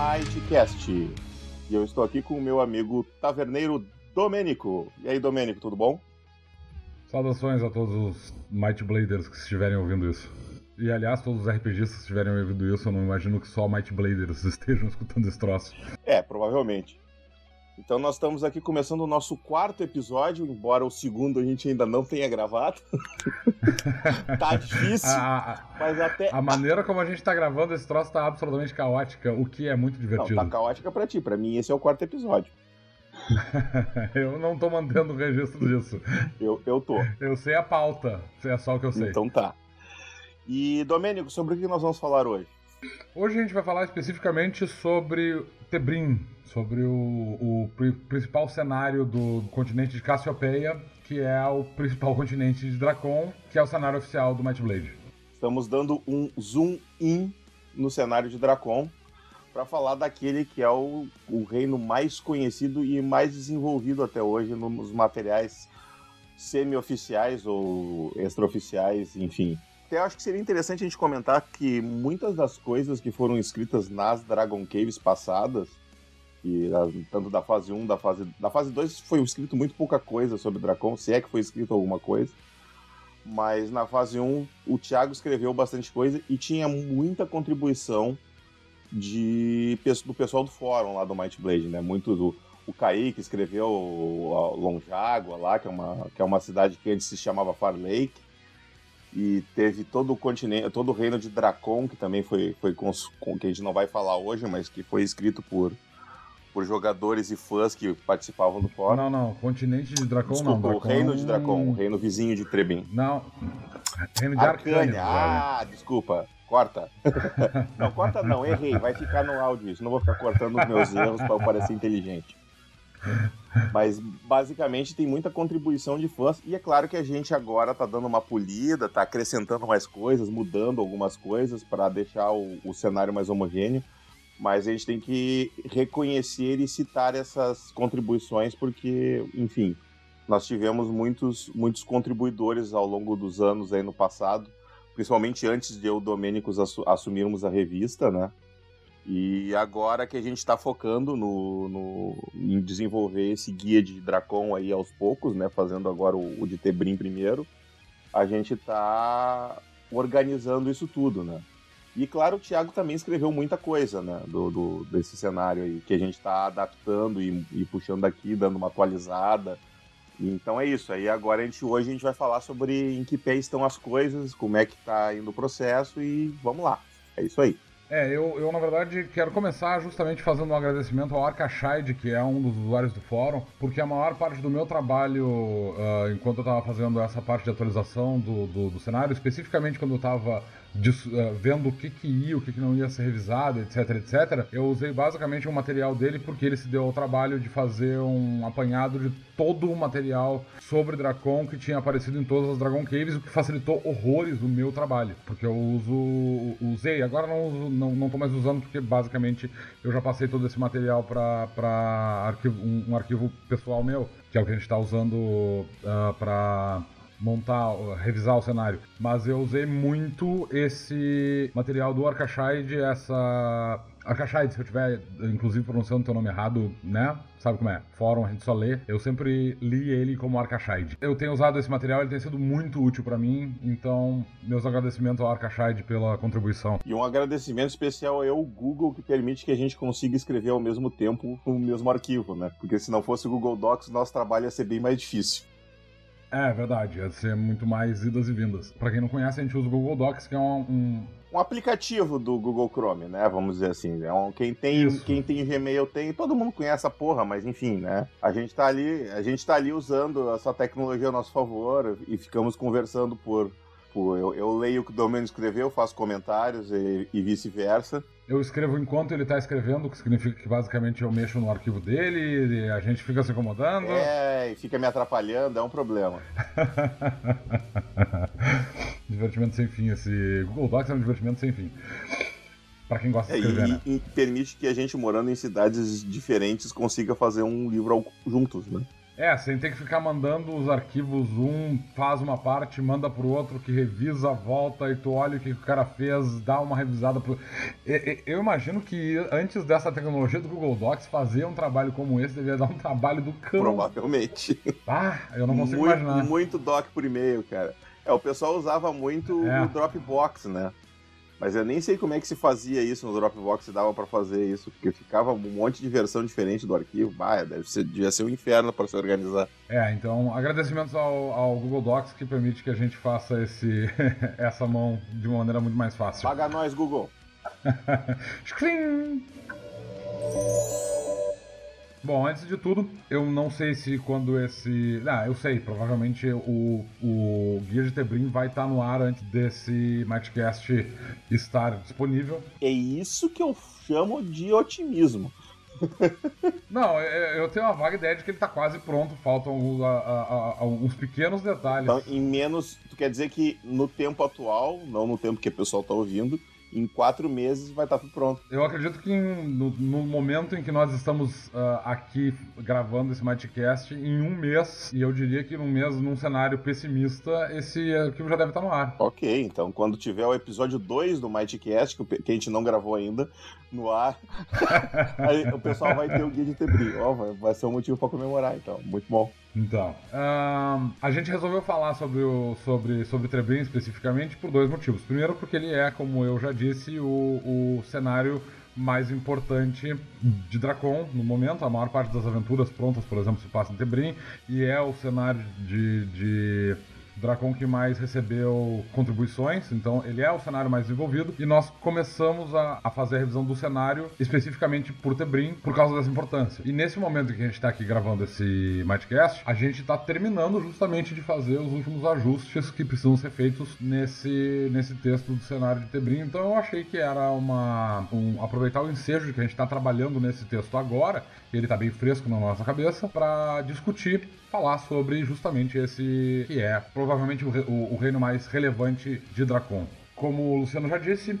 Mightcast. E eu estou aqui com o meu amigo taverneiro Domênico. E aí, Domênico, tudo bom? Saudações a todos os Might Bladers que estiverem ouvindo isso. E aliás, todos os RPGs que estiverem ouvindo isso, eu não imagino que só Might Bladers estejam escutando esse troço. É, provavelmente. Então nós estamos aqui começando o nosso quarto episódio, embora o segundo a gente ainda não tenha gravado. tá difícil, A, mas até... a maneira como a gente tá gravando esse troço tá absolutamente caótica, o que é muito Não, divertido. tá caótica pra ti, pra mim esse é o quarto episódio. eu não tô mantendo o registro disso. Eu, eu tô. Eu sei a pauta, é só o que eu sei. Então tá. E, Domênico, sobre o que nós vamos falar hoje? Hoje a gente vai falar especificamente sobre Tebrim, sobre o, o pri- principal cenário do continente de Cassiopeia, que é o principal continente de Dracon, que é o cenário oficial do Might Blade. Estamos dando um zoom in no cenário de Dracon para falar daquele que é o, o reino mais conhecido e mais desenvolvido até hoje nos materiais semi-oficiais ou extraoficiais, enfim. Até acho que seria interessante a gente comentar que muitas das coisas que foram escritas nas Dragon Caves passadas, e ah, tanto da fase 1, da fase, da fase 2 foi escrito muito pouca coisa sobre Dracon, se é que foi escrito alguma coisa. Mas na fase 1, o Thiago escreveu bastante coisa e tinha muita contribuição de, do pessoal do fórum lá do Might Blade, né? Muito do. O Kaique escreveu o- a Lonjágua lá, que é, uma, que é uma cidade que antes se chamava Far Lake. E teve todo o continente, todo o reino de Dracon, que também foi, foi que a gente não vai falar hoje, mas que foi escrito por, por jogadores e fãs que participavam do fórum. Não, não, continente de Dracon Desculpa, não. o Dracon... reino de Dracon, o reino vizinho de Trebin. Não, reino de Arcânia. Arcânia. Ah, desculpa. Corta. não, corta não, errei. Vai ficar no áudio isso. Não vou ficar cortando os meus erros para eu parecer inteligente. Mas basicamente tem muita contribuição de fãs. E é claro que a gente agora tá dando uma polida, tá acrescentando mais coisas, mudando algumas coisas para deixar o, o cenário mais homogêneo. Mas a gente tem que reconhecer e citar essas contribuições, porque, enfim, nós tivemos muitos, muitos contribuidores ao longo dos anos aí no passado, principalmente antes de eu e Domênicos assu- assumirmos a revista, né? E agora que a gente está focando no, no- em desenvolver esse guia de Dracon aí aos poucos, né? Fazendo agora o, o de Tebrim primeiro, a gente está organizando isso tudo, né? E claro, o Thiago também escreveu muita coisa, né? Do, do- desse cenário aí, que a gente está adaptando e, e puxando aqui, dando uma atualizada. Então é isso. Aí agora a gente hoje a gente vai falar sobre em que pé estão as coisas, como é que tá indo o processo e vamos lá. É isso aí. É, eu, eu na verdade quero começar justamente fazendo um agradecimento ao Arcashide, que é um dos usuários do fórum, porque a maior parte do meu trabalho, ah, enquanto eu estava fazendo essa parte de atualização do, do, do cenário, especificamente quando eu estava vendo o que, que ia, o que, que não ia ser revisado, etc, etc, eu usei basicamente o material dele porque ele se deu ao trabalho de fazer um apanhado de todo o material sobre Dracon que tinha aparecido em todas as Dragon Caves, o que facilitou horrores o meu trabalho, porque eu uso, usei, agora não uso, não, não mais usando porque basicamente eu já passei todo esse material para um, um arquivo pessoal meu, que é o que a gente está usando para montar, revisar o cenário. Mas eu usei muito esse material do Arcashide, essa. Arcashide, se eu estiver inclusive pronunciando teu nome errado, né? Sabe como é? Fórum, a gente só lê. Eu sempre li ele como Arcashide. Eu tenho usado esse material, ele tem sido muito útil para mim, então meus agradecimentos ao Arcashide pela contribuição. E um agradecimento especial ao Google que permite que a gente consiga escrever ao mesmo tempo no mesmo arquivo, né? Porque se não fosse o Google Docs, nosso trabalho ia ser bem mais difícil. É verdade, ia ser muito mais idas e vindas. Para quem não conhece, a gente usa o Google Docs, que é um, um um aplicativo do Google Chrome, né? Vamos dizer assim. É um, quem, tem, Isso. quem tem Gmail tem. Todo mundo conhece a porra, mas enfim, né? A gente tá ali, a gente tá ali usando essa tecnologia a nosso favor e ficamos conversando por. Por eu, eu leio o que o Domênio escreveu, faço comentários e, e vice-versa. Eu escrevo enquanto ele tá escrevendo, o que significa que basicamente eu mexo no arquivo dele, e a gente fica se incomodando. É, e fica me atrapalhando, é um problema. divertimento sem fim. Esse Google Docs é um divertimento sem fim. Pra quem gosta de É, escrever, e, né? e permite que a gente morando em cidades diferentes consiga fazer um livro juntos, né? É, sem ter que ficar mandando os arquivos, um faz uma parte, manda pro outro, que revisa, volta, e tu olha o que o cara fez, dá uma revisada. Pro... Eu imagino que antes dessa tecnologia do Google Docs, fazer um trabalho como esse devia dar um trabalho do cão. Provavelmente. Ah, eu não consigo muito, imaginar. Muito doc por e-mail, cara. É, o pessoal usava muito é. o Dropbox, né? Mas eu nem sei como é que se fazia isso no Dropbox, se dava para fazer isso, porque ficava um monte de versão diferente do arquivo. Bah, deve ser, devia ser um inferno para se organizar. É, então agradecimentos ao, ao, Google Docs que permite que a gente faça esse, essa mão de uma maneira muito mais fácil. Paga nós, Google. Bom, antes de tudo, eu não sei se quando esse. Ah, eu sei, provavelmente o, o Guia de Tebrim vai estar no ar antes desse Matchcast estar disponível. É isso que eu chamo de otimismo. Não, é, eu tenho uma vaga ideia de que ele está quase pronto, faltam alguns, alguns pequenos detalhes. Então, em menos. Tu quer dizer que no tempo atual, não no tempo que o pessoal está ouvindo, em quatro meses vai estar tudo pronto. Eu acredito que em, no, no, momento em que nós estamos uh, aqui gravando esse Matcast, em um mês, e eu diria que num mês, num cenário pessimista, esse arquivo já deve estar no ar. Ok, então quando tiver o episódio 2 do Matcast, que a gente não gravou ainda, no ar, aí o pessoal vai ter o guia de Tebri. Oh, vai ser um motivo para comemorar, então. Muito bom. Então, a gente resolveu falar sobre o sobre, sobre Trebrin especificamente por dois motivos. Primeiro, porque ele é, como eu já disse, o, o cenário mais importante de Dracon no momento. A maior parte das aventuras prontas, por exemplo, se passa em Tebrim, e é o cenário de, de Dracon que mais recebeu contribuições, então ele é o cenário mais desenvolvido. E nós começamos a, a fazer a revisão do cenário especificamente por Tebrim, por causa dessa importância. E nesse momento que a gente está aqui gravando esse Mightcast, a gente está terminando justamente de fazer os últimos ajustes que precisam ser feitos nesse, nesse texto do cenário de Tebrim. Então eu achei que era uma um, aproveitar o ensejo que a gente está trabalhando nesse texto agora, ele está bem fresco na nossa cabeça, para discutir falar sobre justamente esse que é o, o, o reino mais relevante de Dracon. Como o Luciano já disse,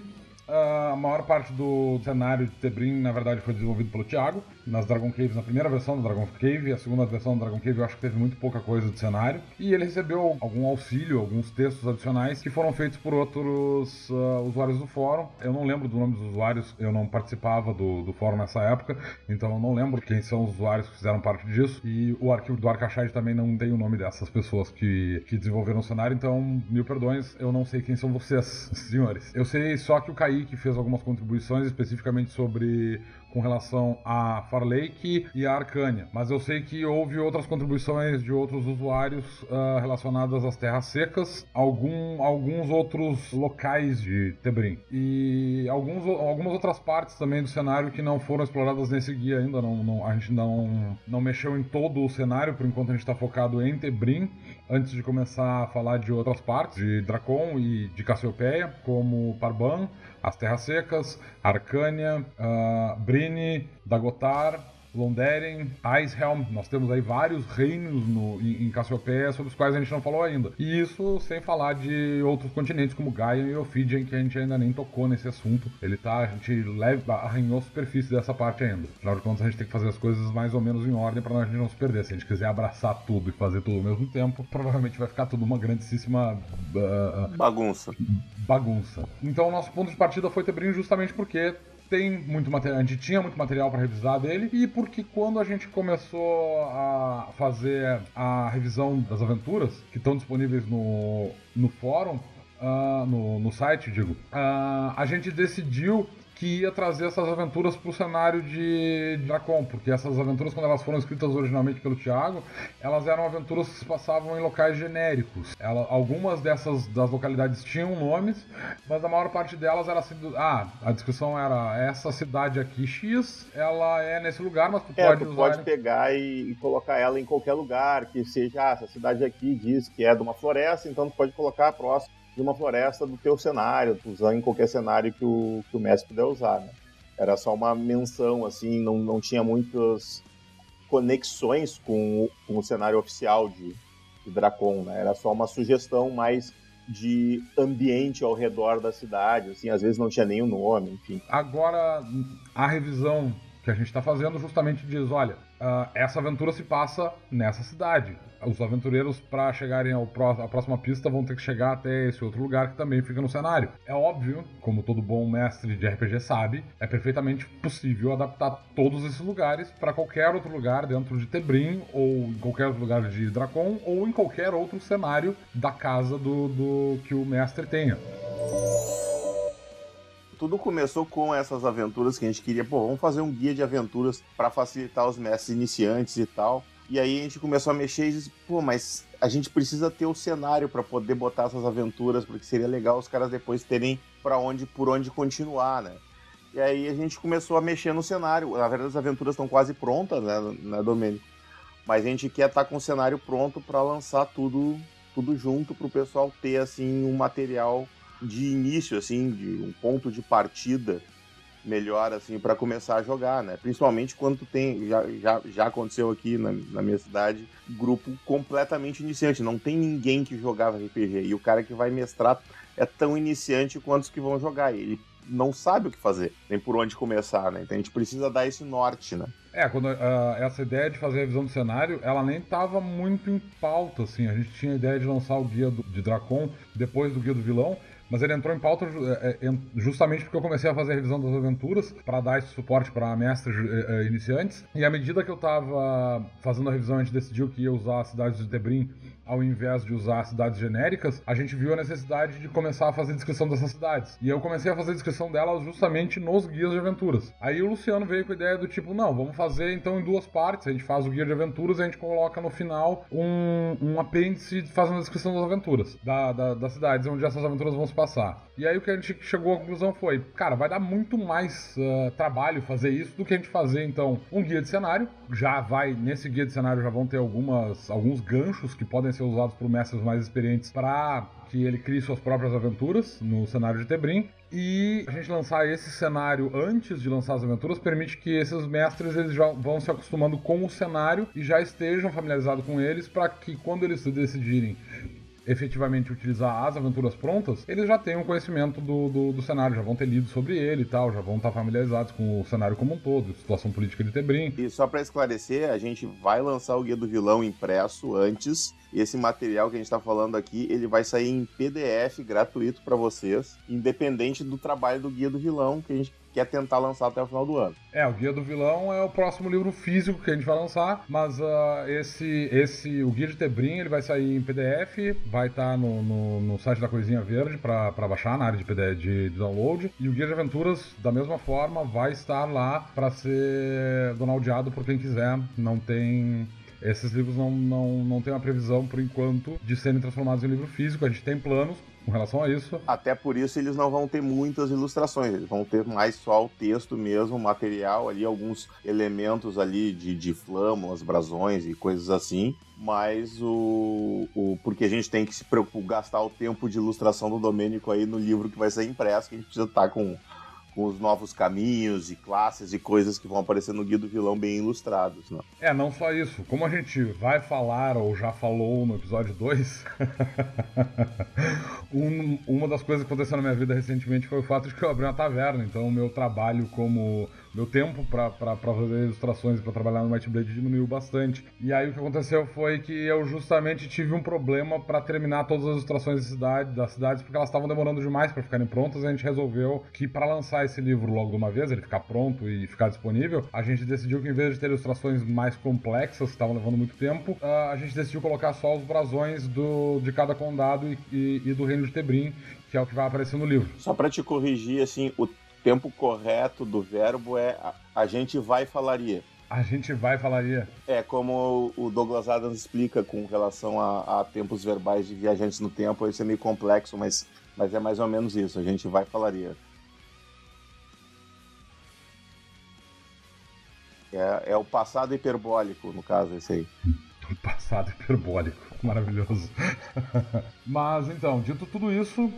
a maior parte do cenário de Tebrim, na verdade, foi desenvolvido pelo Thiago nas Dragon Caves, na primeira versão do Dragon Cave, a segunda versão do Dragon Cave eu acho que teve muito pouca coisa de cenário, e ele recebeu algum auxílio, alguns textos adicionais que foram feitos por outros uh, usuários do fórum. Eu não lembro do nome dos usuários, eu não participava do, do fórum nessa época, então eu não lembro quem são os usuários que fizeram parte disso, e o arquivo do Arcachide também não tem o nome dessas pessoas que, que desenvolveram o cenário, então mil perdões, eu não sei quem são vocês, senhores. Eu sei só que o Kaique fez algumas contribuições especificamente sobre com relação a Far Lake e a Arcânia. Mas eu sei que houve outras contribuições de outros usuários uh, relacionadas às terras secas, algum, alguns outros locais de Tebrim. E alguns, algumas outras partes também do cenário que não foram exploradas nesse guia ainda. Não, não, a gente não, não mexeu em todo o cenário, por enquanto a gente está focado em Tebrim, antes de começar a falar de outras partes, de Dracon e de Cassiopeia, como Parban, as Terras Secas, Arcânia, uh, Brini, Dagotar, Londeren, Icehelm, nós temos aí vários reinos no, em, em Cassiopeia sobre os quais a gente não falou ainda. E isso sem falar de outros continentes como Gaia e Ophidian, que a gente ainda nem tocou nesse assunto. Ele tá, a gente leva, arranhou a superfície dessa parte ainda. Afinal de contas, a gente tem que fazer as coisas mais ou menos em ordem para a gente não se perder. Se a gente quiser abraçar tudo e fazer tudo ao mesmo tempo, provavelmente vai ficar tudo uma grandíssima uh, bagunça. Bagunça. Então, o nosso ponto de partida foi Tebrim justamente porque tem muito material, a gente tinha muito material para revisar dele e porque quando a gente começou a fazer a revisão das aventuras que estão disponíveis no, no fórum, uh, no, no site, digo, uh, a gente decidiu que ia trazer essas aventuras para o cenário de Dracon, porque essas aventuras, quando elas foram escritas originalmente pelo Thiago, elas eram aventuras que se passavam em locais genéricos. Ela, algumas dessas das localidades tinham nomes, mas a maior parte delas era assim, ah, a descrição era essa cidade aqui X, ela é nesse lugar, mas tu é, pode tu usar... pode pegar e, e, colocar ela em qualquer lugar, que seja, ah, essa cidade aqui diz que é de uma floresta, então tu pode colocar próximo de uma floresta do teu cenário, usando em qualquer cenário que o, que o mestre puder usar, né? Era só uma menção, assim, não, não tinha muitas conexões com, o, com o cenário oficial de, de Dracon, né? Era só uma sugestão mais de ambiente ao redor da cidade, assim, às vezes não tinha nenhum nome, enfim. Agora, a revisão que a gente está fazendo justamente diz, olha, uh, essa aventura se passa nessa cidade. Os aventureiros, para chegarem ao pró à próxima pista, vão ter que chegar até esse outro lugar que também fica no cenário. É óbvio, como todo bom mestre de RPG sabe, é perfeitamente possível adaptar todos esses lugares para qualquer outro lugar dentro de Tebrim, ou em qualquer outro lugar de Dracon, ou em qualquer outro cenário da casa do, do que o mestre tenha tudo começou com essas aventuras que a gente queria, pô, vamos fazer um guia de aventuras para facilitar os mestres iniciantes e tal. E aí a gente começou a mexer e disse, pô, mas a gente precisa ter o cenário para poder botar essas aventuras, porque seria legal os caras depois terem para onde por onde continuar, né? E aí a gente começou a mexer no cenário. Na verdade, as aventuras estão quase prontas, né, né Domênico? Mas a gente quer estar tá com o cenário pronto para lançar tudo tudo junto para o pessoal ter assim um material de início, assim, de um ponto de partida melhor, assim, para começar a jogar, né? Principalmente quando tu tem, já, já, já aconteceu aqui na, na minha cidade, grupo completamente iniciante, não tem ninguém que jogava RPG, e o cara que vai mestrar é tão iniciante quanto os que vão jogar, ele não sabe o que fazer, nem por onde começar, né? Então a gente precisa dar esse norte, né? É, quando uh, essa ideia de fazer a revisão do cenário, ela nem estava muito em pauta, assim. A gente tinha a ideia de lançar o guia do, de Dracon depois do guia do vilão, mas ele entrou em pauta é, é, justamente porque eu comecei a fazer a revisão das aventuras para dar esse suporte para mestres é, iniciantes. E à medida que eu estava fazendo a revisão, a gente decidiu que ia usar a cidade de Debrim ao invés de usar cidades genéricas, a gente viu a necessidade de começar a fazer descrição dessas cidades. E eu comecei a fazer descrição delas justamente nos guias de aventuras. Aí o Luciano veio com a ideia do tipo, não, vamos fazer então em duas partes. A gente faz o guia de aventuras e a gente coloca no final um, um apêndice fazendo a descrição das aventuras, da, da, das cidades onde essas aventuras vão se passar. E aí o que a gente chegou à conclusão foi, cara, vai dar muito mais uh, trabalho fazer isso do que a gente fazer então um guia de cenário. Já vai, nesse guia de cenário já vão ter algumas, alguns ganchos que podem ser usados por mestres mais experientes para que ele crie suas próprias aventuras no cenário de Tebrim. E a gente lançar esse cenário antes de lançar as aventuras permite que esses mestres eles já vão se acostumando com o cenário e já estejam familiarizados com eles para que quando eles decidirem efetivamente utilizar as aventuras prontas, eles já têm um conhecimento do, do, do, cenário, já vão ter lido sobre ele e tal, já vão estar familiarizados com o cenário como um todo, situação política de Tebrim. E só para esclarecer, a gente vai lançar o Guia do Vilão impresso antes, e esse material que a gente está falando aqui, ele vai sair em PDF gratuito para vocês, independente do trabalho do Guia do Vilão, que a gente quer tentar lançar até o final do ano. É, o Guia do Vilão é o próximo livro físico que a gente vai lançar, mas uh, esse, esse, o Guia de Tebrim, ele vai sair em PDF, vai estar tá no, no, no, site da Coisinha Verde para baixar na área de, PDF, de, de, download, e o Guia de Aventuras, da mesma forma, vai estar lá para ser downloadado por quem quiser, não tem esses livros não, não, não tem uma previsão, por enquanto, de serem transformados em livro físico. A gente tem planos, com relação a isso. Até por isso eles não vão ter muitas ilustrações, eles vão ter mais só o texto mesmo, o material ali, alguns elementos ali de, de flâmulas, brasões e coisas assim. Mas o, o. Porque a gente tem que se preocupar, gastar o tempo de ilustração do Domênico aí no livro que vai ser impresso, que a gente precisa estar com com os novos caminhos e classes e coisas que vão aparecer no Guia do Vilão bem ilustrados, né? É, não só isso. Como a gente vai falar ou já falou no episódio 2, um, uma das coisas que aconteceu na minha vida recentemente foi o fato de que eu abri uma taverna. Então, o meu trabalho como meu tempo para fazer ilustrações e para trabalhar no Might Blade diminuiu bastante. E aí o que aconteceu foi que eu justamente tive um problema para terminar todas as ilustrações da cidade, das cidades porque elas estavam demorando demais para ficarem prontas. E a gente resolveu que para lançar esse livro logo de uma vez, ele ficar pronto e ficar disponível, a gente decidiu que em vez de ter ilustrações mais complexas que estavam levando muito tempo, a gente decidiu colocar só os brasões do, de cada condado e, e, e do reino de Tebrim, que é o que vai aparecer no livro. Só para te corrigir, assim, o tempo correto do verbo é a, a gente vai falaria. A gente vai falaria. É, como o Douglas Adams explica com relação a, a, tempos verbais de viajantes no tempo, isso é meio complexo, mas, mas é mais ou menos isso. A gente vai falaria. É, é o passado hiperbólico, no caso, esse aí. O passado hiperbólico, maravilhoso. mas então, dito tudo isso,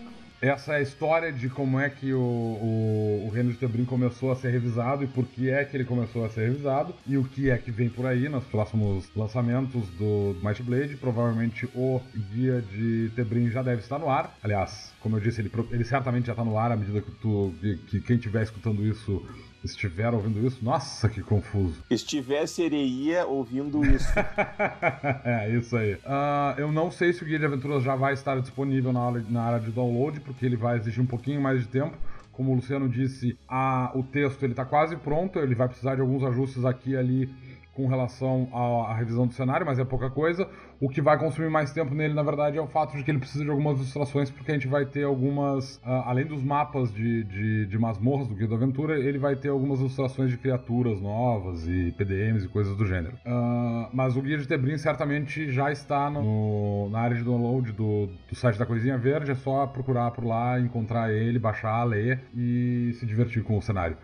essa história de como é que o, o, o Reino de Tebrim começou a ser revisado e por que é que ele começou a ser revisado e o que é que vem por aí nos próximos lançamentos do Might Blade. Provavelmente o guia de Tebrim já deve estar no ar. Aliás, como eu disse, ele, ele certamente já está no ar à medida que, tu, que, que quem estiver escutando isso estiver ouvindo isso. Nossa, que confuso. Estiver sereia ouvindo isso. é, isso aí. Uh, eu não sei se o Guia de Aventuras já vai estar disponível na área, na área de download, porque ele vai exigir um pouquinho mais de tempo. Como o Luciano disse, a, o texto ele está quase pronto, ele vai precisar de alguns ajustes aqui e ali com relação à, revisão do cenário, mas é pouca coisa. O que vai consumir mais tempo nele, na verdade, é o fato de que ele precisa de algumas ilustrações, porque a gente vai ter algumas, uh, além dos mapas de, de, de, masmorras do Guia da Aventura, ele vai ter algumas ilustrações de criaturas novas e PDMs e coisas do gênero. Uh, mas o Guia de Tebrim certamente já está no, na área de download do, do site da Coisinha Verde, é só procurar por lá, encontrar ele, baixar, ler e se divertir com o cenário.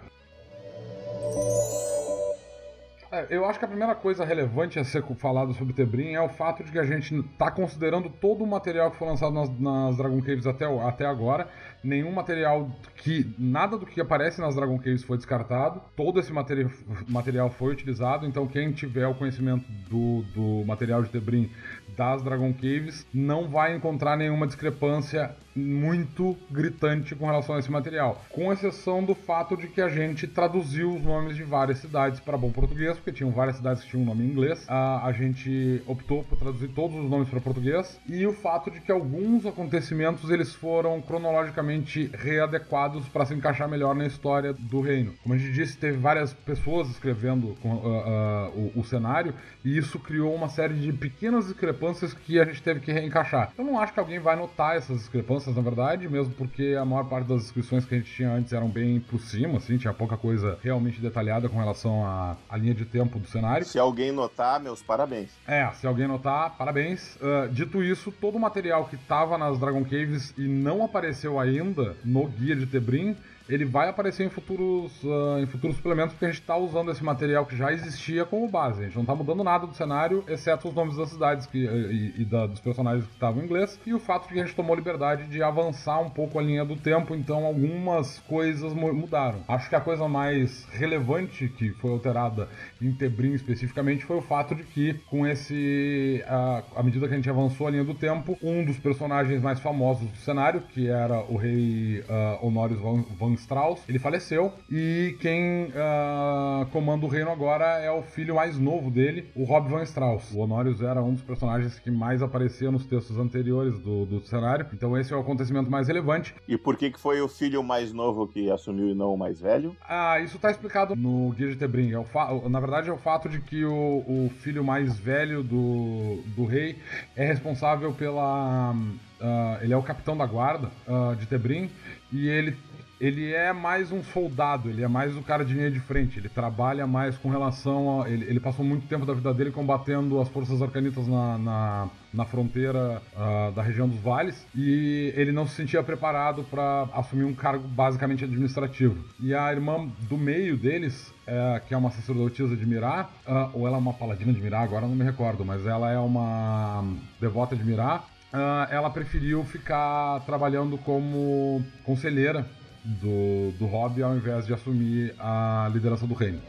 É, eu acho que a primeira coisa relevante a ser falado sobre Tebrim é o fato de que a gente está considerando todo o material que foi lançado nas, nas Dragon Caves até, até agora. Nenhum material que. Nada do que aparece nas Dragon Caves foi descartado. Todo esse materi material foi utilizado. Então, quem tiver o conhecimento do, do material de Tebrim das Dragon Caves não vai encontrar nenhuma discrepância muito gritante com relação a esse material, com exceção do fato de que a gente traduziu os nomes de várias cidades para bom português, porque tinham várias cidades que tinham um nome em inglês. A, a gente optou por traduzir todos os nomes para português e o fato de que alguns acontecimentos eles foram cronologicamente readequados para se encaixar melhor na história do reino. Como a gente disse, teve várias pessoas escrevendo uh, uh, o, o cenário e isso criou uma série de pequenas discrepâncias que a gente teve que reencaixar. Eu não acho que alguém vai notar essas discrepâncias na verdade, mesmo porque a maior parte das descrições que a gente tinha antes eram bem por cima, assim, tinha pouca coisa realmente detalhada com relação à, à linha de tempo do cenário. Se alguém notar, meus parabéns. É, se alguém notar, parabéns. Uh, dito isso, todo o material que estava nas Dragon Caves e não apareceu ainda no guia de Tebrim ele vai aparecer em futuros, uh, em futuros suplementos, porque a gente está usando esse material que já existia como base. A gente não está mudando nada do cenário, exceto os nomes das cidades que, e, e da, dos personagens que estavam em inglês, e o fato de que a gente tomou liberdade de avançar um pouco a linha do tempo, então algumas coisas mudaram. Acho que a coisa mais relevante que foi alterada em Tebrim especificamente foi o fato de que, com esse. Uh, à medida que a gente avançou a linha do tempo, um dos personagens mais famosos do cenário, que era o rei uh, Honorius Van, Van Strauss, ele faleceu e quem uh, comanda o reino agora é o filho mais novo dele, o Rob Van Strauss. O Honorius era um dos personagens que mais aparecia nos textos anteriores do, do cenário, então esse é o acontecimento mais relevante. E por que, que foi o filho mais novo que assumiu e não o mais velho? Ah, isso está explicado no Guia de Tebrim. É o na verdade, é o fato de que o, o filho mais velho do, do rei é responsável pela. Uh, ele é o capitão da guarda uh, de Tebrim e ele ele é mais um soldado, ele é mais o cara de linha de frente, ele trabalha mais com relação a. Ele, ele passou muito tempo da vida dele combatendo as forças arcanitas na, na, na fronteira uh, da região dos vales e ele não se sentia preparado para assumir um cargo basicamente administrativo. E a irmã do meio deles, é, que é uma sacerdotisa de Mirá, uh, ou ela é uma paladina de Mirá, agora não me recordo, mas ela é uma devota de Mirá. Uh, ela preferiu ficar trabalhando como conselheira do, do Rob ao invés de assumir a liderança do reino.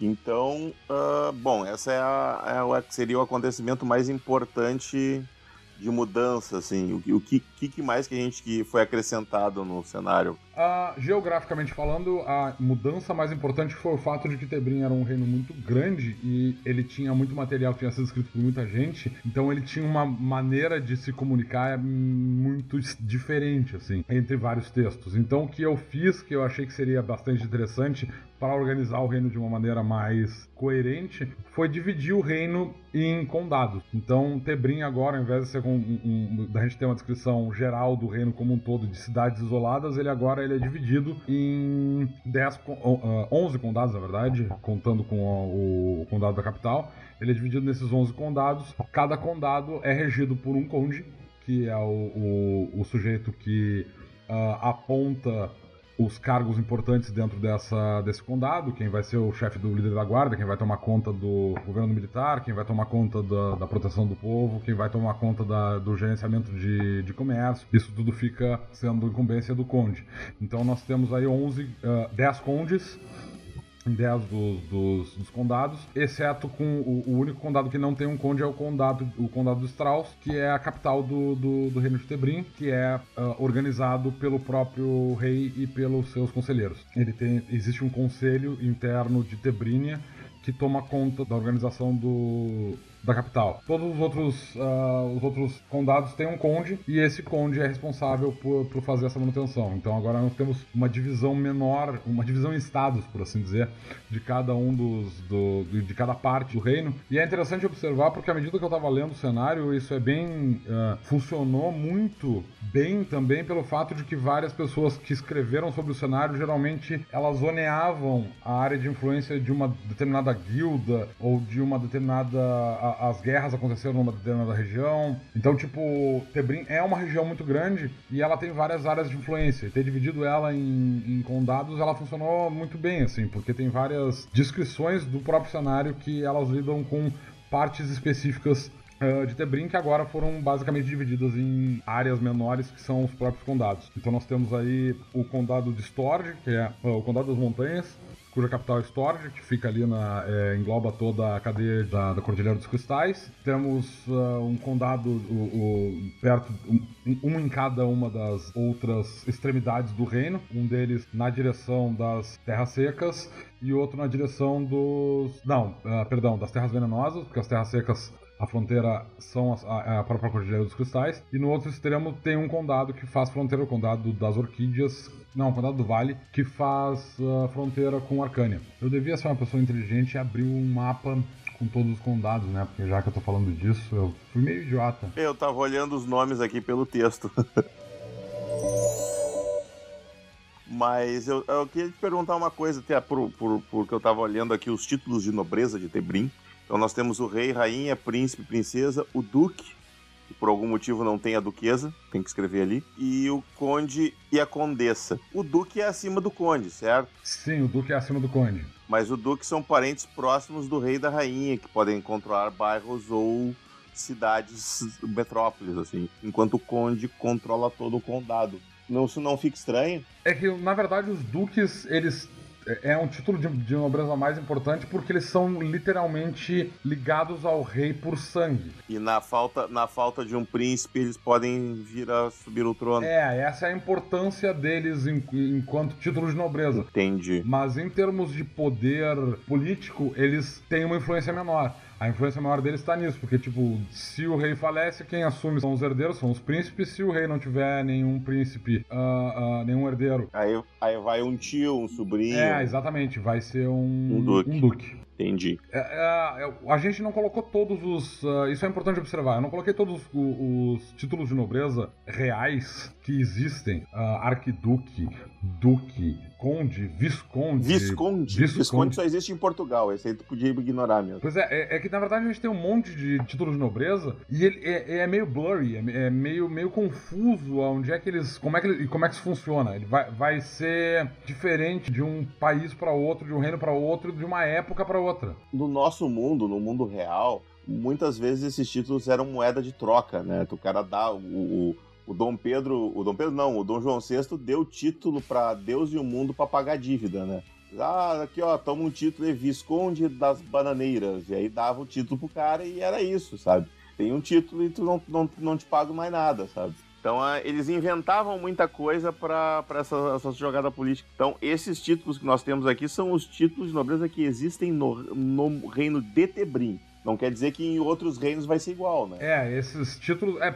Então, uh, bom, essa é, a, é seria o acontecimento mais importante de mudança, assim? O, o que, que mais que a gente que foi acrescentado no cenário? Uh, geograficamente falando, a mudança mais importante foi o fato de que Tebrim era um reino muito grande e ele tinha muito material que tinha sido escrito por muita gente, então ele tinha uma maneira de se comunicar muito diferente, assim, entre vários textos. Então o que eu fiz, que eu achei que seria bastante interessante, para organizar o reino de uma maneira mais coerente, foi dividir o reino em condados. Então, Tebrim agora, ao invés de ser um, um, da gente ter uma descrição geral do reino como um todo de cidades isoladas, ele agora ele é dividido em 10, 11 condados, na verdade, contando com o, o condado da capital. Ele é dividido nesses 11 condados. Cada condado é regido por um conde, que é o, o, o sujeito que uh, aponta os cargos importantes dentro dessa, desse condado, quem vai ser o chefe do líder da guarda, quem vai tomar conta do governo militar, quem vai tomar conta da, da proteção do povo, quem vai tomar conta da, do gerenciamento de, de comércio. Isso tudo fica sendo incumbência do conde. Então nós temos aí 11, uh, 10 condes 10 dos, dos, dos, condados, exceto com o, o, único condado que não tem um conde é o condado, o condado de Strauss, que é a capital do, do, do reino de Tebrim, que é uh, organizado pelo próprio rei e pelos seus conselheiros. Ele tem, existe um conselho interno de Tebrínia que toma conta da organização do, da capital. Todos os outros, uh, os outros condados têm um conde e esse conde é responsável por, por fazer essa manutenção. Então agora nós temos uma divisão menor, uma divisão em estados, por assim dizer, de cada um dos do, de cada parte do reino. E é interessante observar porque à medida que eu estava lendo o cenário, isso é bem uh, funcionou muito bem também pelo fato de que várias pessoas que escreveram sobre o cenário geralmente elas zoneavam a área de influência de uma determinada guilda ou de uma determinada as guerras aconteceram numa determinada região. Então, tipo, Tebrim é uma região muito grande e ela tem várias áreas de influência. E ter dividido ela em, em condados, ela funcionou muito bem, assim, porque tem várias descrições do próprio cenário que elas lidam com partes específicas uh, de Tebrim que agora foram basicamente divididas em áreas menores que são os próprios condados. Então nós temos aí o condado de Storge, que é uh, o condado das montanhas, cuja capital é Storge, que fica ali na. É, engloba toda a cadeia da, da Cordilheira dos Cristais. Temos uh, um condado o, o, perto, um, um, em cada uma das outras extremidades do reino. Um deles na direção das Terras Secas e outro na direção dos. Não, uh, perdão, das Terras Venenosas, porque as Terras Secas a fronteira são a, a, própria Cordilheira dos Cristais, e no outro extremo tem um condado que faz fronteira, o condado das Orquídeas, não, o condado do Vale, que faz a fronteira com Arcânia. Eu devia ser uma pessoa inteligente e abrir um mapa com todos os condados, né? Porque já que eu tô falando disso, eu fui meio idiota. Eu tava olhando os nomes aqui pelo texto. Mas eu, eu, queria te perguntar uma coisa, até por, por, porque eu tava olhando aqui os títulos de nobreza de Tebrim. Então nós temos o rei, rainha, príncipe, princesa, o duque, que por algum motivo não tem a duquesa, tem que escrever ali, e o conde e a condessa. O duque é acima do conde, certo? Sim, o duque é acima do conde. Mas o duque são parentes próximos do rei e da rainha, que podem controlar bairros ou cidades, metrópoles, assim, enquanto o conde controla todo o condado. Não, isso não fica estranho? É que, na verdade, os duques, eles é, um título de, de nobreza mais importante porque eles são literalmente ligados ao rei por sangue. E na falta, na falta de um príncipe, eles podem vir a subir o trono. É, essa é a importância deles em, enquanto título de nobreza. Entendi. Mas em termos de poder político, eles têm uma influência menor a influência maior deles está nisso, porque, tipo, se o rei falece, quem assume são os herdeiros, são os príncipes. Se o rei não tiver nenhum príncipe, uh, uh, nenhum herdeiro. Aí, aí vai um tio, um sobrinho. É, exatamente, vai ser um, um duque. Um duque. Entendi. É, é, a gente não colocou todos os. Uh, isso é importante observar. Eu não coloquei todos os, os títulos de nobreza reais que existem. Arquiduque, duque, conde, visconde. Visconde. Visconde. Visconde só existe em Portugal. Esse aí tu podia ignorar mesmo. Pois é, é, é, que na verdade a gente tem um monte de títulos de nobreza e ele é, é meio blurry, é, é, meio, meio confuso onde é que eles. Como é que, ele, como é que isso funciona. Ele vai, vai ser diferente de um país para outro, de um reino para outro, de uma época para outra. No nosso mundo, no mundo real, muitas vezes esses títulos eram moeda de troca, né? O cara dá o, o o Dom Pedro, o Dom Pedro não, o Dom João VI deu título para Deus e o mundo para pagar dívida, né? Ah, aqui ó, toma um título de Visconde das Bananeiras. E aí dava o título pro cara e era isso, sabe? Tem um título e tu não, não, não te paga mais nada, sabe? Então ah, eles inventavam muita coisa para essa, essa jogada política. Então esses títulos que nós temos aqui são os títulos de nobreza que existem no, no reino de Tebrim. Não quer dizer que em outros reinos vai ser igual, né? É, esses títulos. É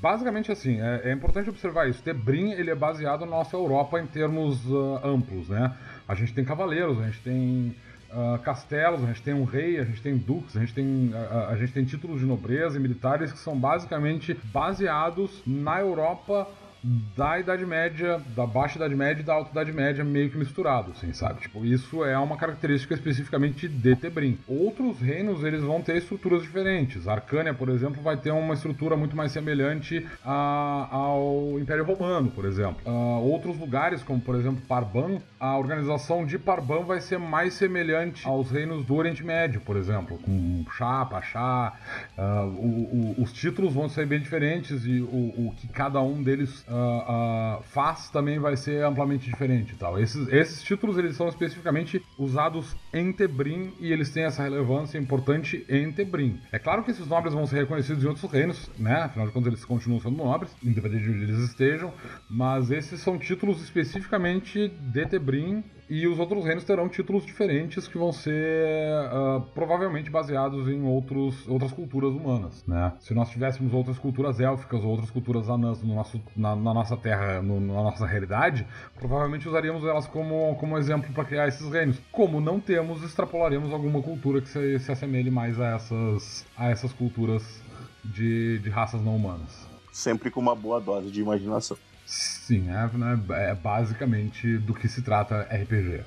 basicamente assim. É, é importante observar isso. Tebrim ele é baseado na nossa Europa em termos uh, amplos, né? A gente tem cavaleiros, a gente tem uh, castelos, a gente tem um rei, a gente tem duques, a gente tem, uh, a gente tem títulos de nobreza e militares que são basicamente baseados na Europa da Idade Média, da Baixa Idade Média e da Alta Idade Média meio que misturado, assim, sabe? Tipo, isso é uma característica especificamente de Tebrim. Outros reinos, eles vão ter estruturas diferentes. Arcânia, por exemplo, vai ter uma estrutura muito mais semelhante a, ao Império Romano, por exemplo. Uh, outros lugares, como por exemplo Parban, a organização de Parban vai ser mais semelhante aos reinos do Oriente Médio, por exemplo, com Chá, Pachá. Uh, o, o, os títulos vão ser bem diferentes e o, o que cada um deles uh, faz também vai ser amplamente diferente tal. Esses, esses títulos eles são especificamente usados em Tebrim e eles têm essa relevância importante em Tebrim. É claro que esses nobres vão ser reconhecidos em outros reinos, né? Afinal de contas eles continuam sendo nobres, independente de onde eles estejam, mas esses são títulos especificamente de Tebrim e os outros reinos terão títulos diferentes que vão ser uh, provavelmente baseados em outros, outras culturas humanas, né? Se nós tivéssemos outras culturas élficas ou outras culturas anãs no nosso, na, na nossa terra, no, na nossa realidade, provavelmente usaríamos elas como, como exemplo para criar esses reinos. Como não temos, extrapolaremos alguma cultura que se, se assemelhe mais a essas, a essas culturas de, de raças não humanas. Sempre com uma boa dose de imaginação. Sim, é, né, é basicamente do que se trata RPG.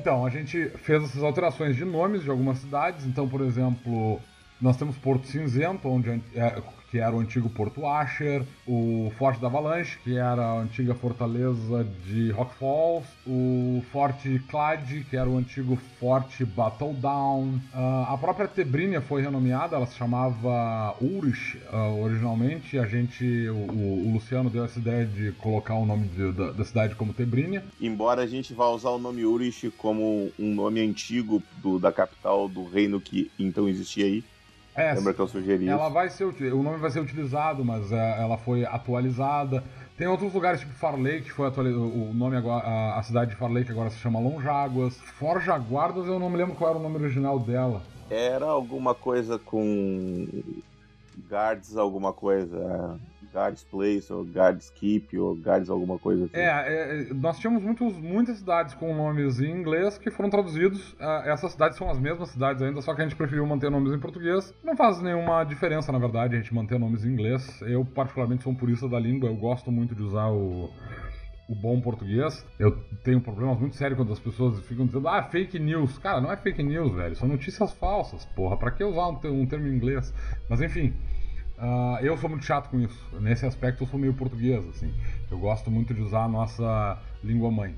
Então, a gente fez essas alterações de nomes de algumas cidades. Então, por exemplo, nós temos Porto Cinzento, onde é, que era o antigo Porto Asher, o Forte da Avalanche, que era a antiga fortaleza de Rock Falls, o Forte Clad, que era o antigo Forte Battle Down. Uh, a própria Tebrínia foi renomeada, ela se chamava Urish uh, originalmente. A gente, o, o, Luciano deu essa ideia de colocar o nome de, da, da, cidade como Tebrínia. Embora a gente vá usar o nome Urish como um nome antigo do, da capital do reino que então existia aí, é, Lembra que eu sugeri ela isso? Vai ser, o nome vai ser utilizado, mas é, ela foi atualizada. Tem outros lugares, tipo Farley, que foi atualizado. O nome agora. A, a, cidade de Farley, que agora se chama Lonjáguas. Forja Guardas, eu não me lembro qual era o nome original dela. Era alguma coisa com. Guards, alguma coisa. Guards Place, ou Guards Keep, ou Guards alguma coisa assim. É, é, nós tínhamos muitos, muitas cidades com nomes em inglês que foram traduzidos. Uh, essas cidades são as mesmas cidades ainda, só que a gente preferiu manter nomes em português. Não faz nenhuma diferença, na verdade, a gente manter nomes em inglês. Eu, particularmente, sou um purista da língua, eu gosto muito de usar o o bom português. Eu tenho problemas muito sérios quando as pessoas ficam dizendo, ah, fake news. Cara, não é fake news, velho. São notícias falsas, porra. Pra que usar um, termo em inglês? Mas enfim. Uh, eu sou muito chato com isso. Nesse aspecto eu sou meio português, assim. Eu gosto muito de usar a nossa língua mãe.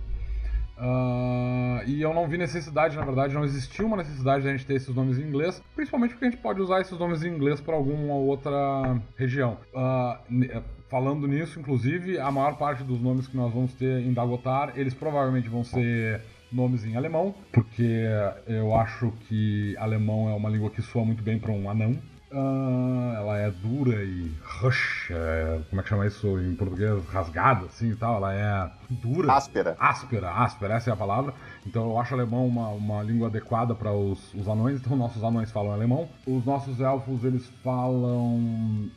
Uh, e eu não vi necessidade, na verdade, não existiu uma necessidade de a gente ter esses nomes em inglês, principalmente porque a gente pode usar esses nomes em inglês para alguma outra região. Uh, falando nisso, inclusive, a maior parte dos nomes que nós vamos ter em Dagotar, eles provavelmente vão ser nomes em alemão, porque eu acho que alemão é uma língua que soa muito bem para um anão. Uh, ela é dura e rush, é, como é que chama isso em português? Rasgada, assim e tal. Ela é dura. Áspera. Áspera, áspera, essa é a palavra. Então eu acho alemão uma, uma língua adequada para os, os anões. Então nossos anões falam alemão. Os nossos elfos, eles falam.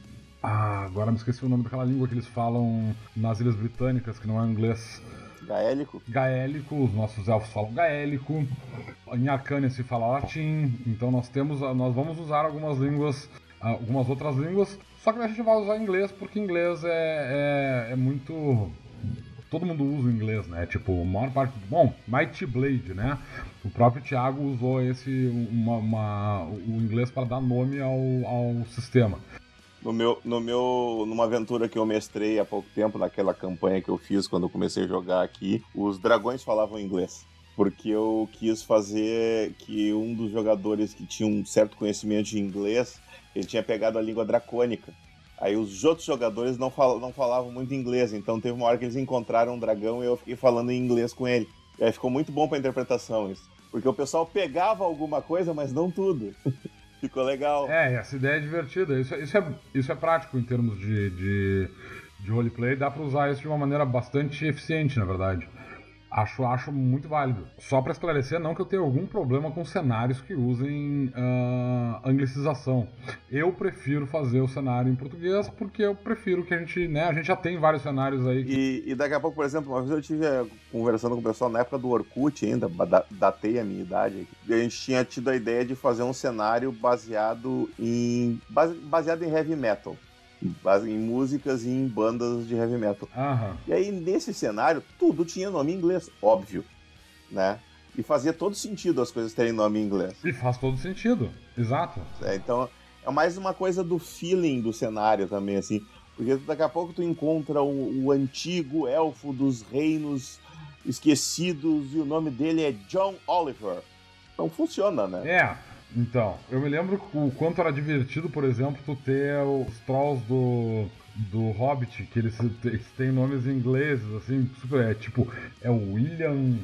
Ah, agora me esqueci o nome daquela língua que eles falam nas Ilhas Britânicas, que não é inglês. Gaélico? Gaélico, os nossos elfos falam gaélico. Em Arcânia se fala latim. Então nós temos, nós vamos usar algumas línguas, algumas outras línguas. Só que a gente vai usar inglês porque inglês é, é, é muito todo mundo usa o inglês, né? Tipo, a maior parte. Bom, Mighty Blade, né? O próprio Thiago usou esse uma, uma o inglês para dar nome ao, ao sistema. No meu, no meu, numa aventura que eu mestrei há pouco tempo, naquela campanha que eu fiz quando eu comecei a jogar aqui, os dragões falavam inglês. Porque eu quis fazer que um dos jogadores que tinha um certo conhecimento de inglês, ele tinha pegado a língua dracônica. Aí os outros jogadores não, fal não falavam muito inglês, então teve uma hora que eles encontraram um dragão e eu fiquei falando em inglês com ele. E aí ficou muito bom pra interpretação isso. Porque o pessoal pegava alguma coisa, mas não tudo. Ficou legal. É, essa ideia é divertida. Isso, isso, é, isso é prático em termos de, de, de roleplay. Dá pra usar isso de uma maneira bastante eficiente, na verdade. Acho, acho muito válido. Só para esclarecer, não que eu tenha algum problema com cenários que usem uh, anglicização. Eu prefiro fazer o cenário em português porque eu prefiro que a gente, né, a gente já tem vários cenários aí. Que... E, e, daqui a pouco, por exemplo, uma vez eu estive eh, conversando com o pessoal na época do Orkut ainda, datei a minha idade, e a gente tinha tido a ideia de fazer um cenário baseado em baseado em heavy metal em músicas e em bandas de heavy metal. Aham. E aí, nesse cenário, tudo tinha nome em inglês, óbvio, né? E fazia todo sentido as coisas terem nome em inglês. E faz todo sentido, exato. É, então, é mais uma coisa do feeling do cenário também, assim. Porque daqui a pouco tu encontra o, o antigo elfo dos reinos esquecidos e o nome dele é John Oliver. Então funciona, né? É, então, eu me lembro o quanto era divertido, por exemplo, tu ter os trolls do, do Hobbit, que eles, eles têm nomes ingleses, assim, super. É tipo, é o William.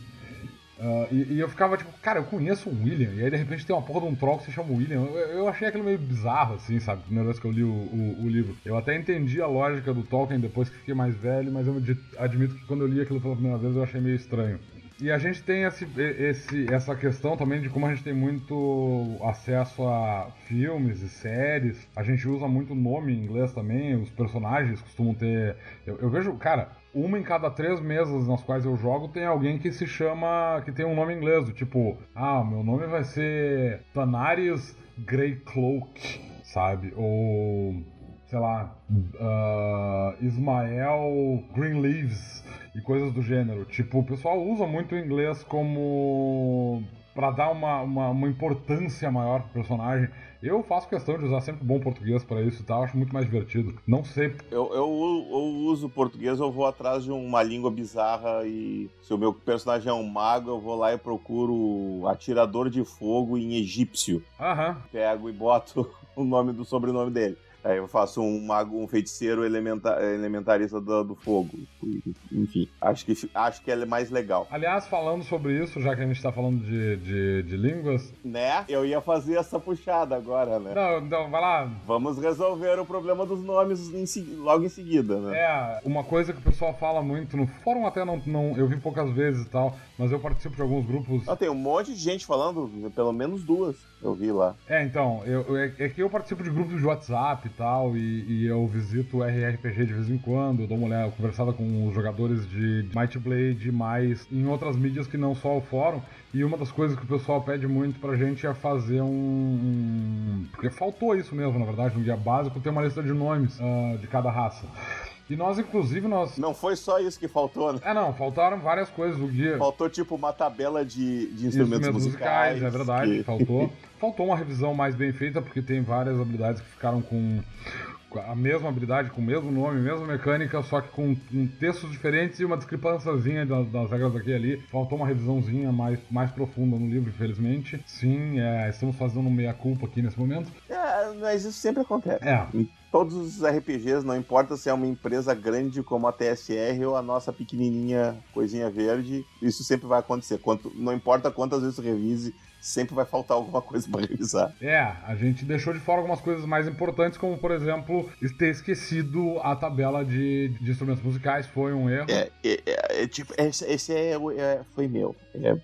Uh, e, e, eu ficava tipo, cara, eu conheço um William, e aí de repente tem uma porra de um troll que se chama William. Eu, eu achei aquilo meio bizarro, assim, sabe? Primeira vez que eu li o, o, o, livro. Eu até entendi a lógica do Tolkien depois que fiquei mais velho, mas eu admito que quando eu li aquilo pela primeira vez eu achei meio estranho. E a gente tem esse, esse, essa questão também de como a gente tem muito acesso a filmes e séries. A gente usa muito nome em inglês também, os personagens costumam ter. Eu, eu vejo, cara, uma em cada três mesas nas quais eu jogo tem alguém que se chama. que tem um nome inglês, do tipo, ah, meu nome vai ser Tanaris Greycloak, sabe? Ou sei lá, uh, Ismael Greenleaves e coisas do gênero. Tipo, o pessoal usa muito o inglês como para dar uma, uma, uma, importância maior pro personagem. Eu faço questão de usar sempre bom português para isso e tal, acho muito mais divertido. Não sei. Eu, eu, eu uso português, eu vou atrás de uma língua bizarra e se o meu personagem é um mago, eu vou lá e procuro atirador de fogo em egípcio. Aham. Pego e boto o nome do sobrenome dele. Aí eu faço um mago, um feiticeiro elementar, elementarista do, do, fogo. Enfim, acho que, acho que ela é mais legal. Aliás, falando sobre isso, já que a gente tá falando de, de, de línguas. Né? Eu ia fazer essa puxada agora, né? Não, não, vai lá. Vamos resolver o problema dos nomes em, logo em seguida, né? É, uma coisa que o pessoal fala muito no fórum, até não, não eu vi poucas vezes e tal, mas eu participo de alguns grupos. Ah, tem um monte de gente falando, pelo menos duas, eu vi lá. É, então, eu, é, é que eu participo de grupos de WhatsApp tal, e, e, eu visito o RRPG de vez em quando, eu dou uma olhada, conversada com os jogadores de Might Blade, mais em outras mídias que não só o fórum, e uma das coisas que o pessoal pede muito pra gente é fazer um. um porque faltou isso mesmo, na verdade, um guia básico, ter uma lista de nomes uh, de cada raça. E nós, inclusive, nós. Não foi só isso que faltou, né? É, não, faltaram várias coisas do guia. Faltou, tipo, uma tabela de, de instrumentos, instrumentos musicais. musicais. É verdade, que... faltou. faltou uma revisão mais bem feita, porque tem várias habilidades que ficaram com a mesma habilidade, com o mesmo nome, mesma mecânica, só que com, com textos diferentes e uma discrepânciazinha das, das, regras aqui e ali. Faltou uma revisãozinha mais, mais profunda no livro, infelizmente. Sim, é, estamos fazendo meia-culpa aqui nesse momento. É, mas isso sempre acontece. É. Em todos os RPGs, não importa se é uma empresa grande como a TSR ou a nossa pequenininha coisinha verde, isso sempre vai acontecer. Quanto, não importa quantas vezes revise, sempre vai faltar alguma coisa para revisar. É, a gente deixou de fora algumas coisas mais importantes, como por exemplo, ter esquecido a tabela de, de instrumentos musicais, foi um erro. É, é, é, é tipo, esse, esse é, é, foi meu.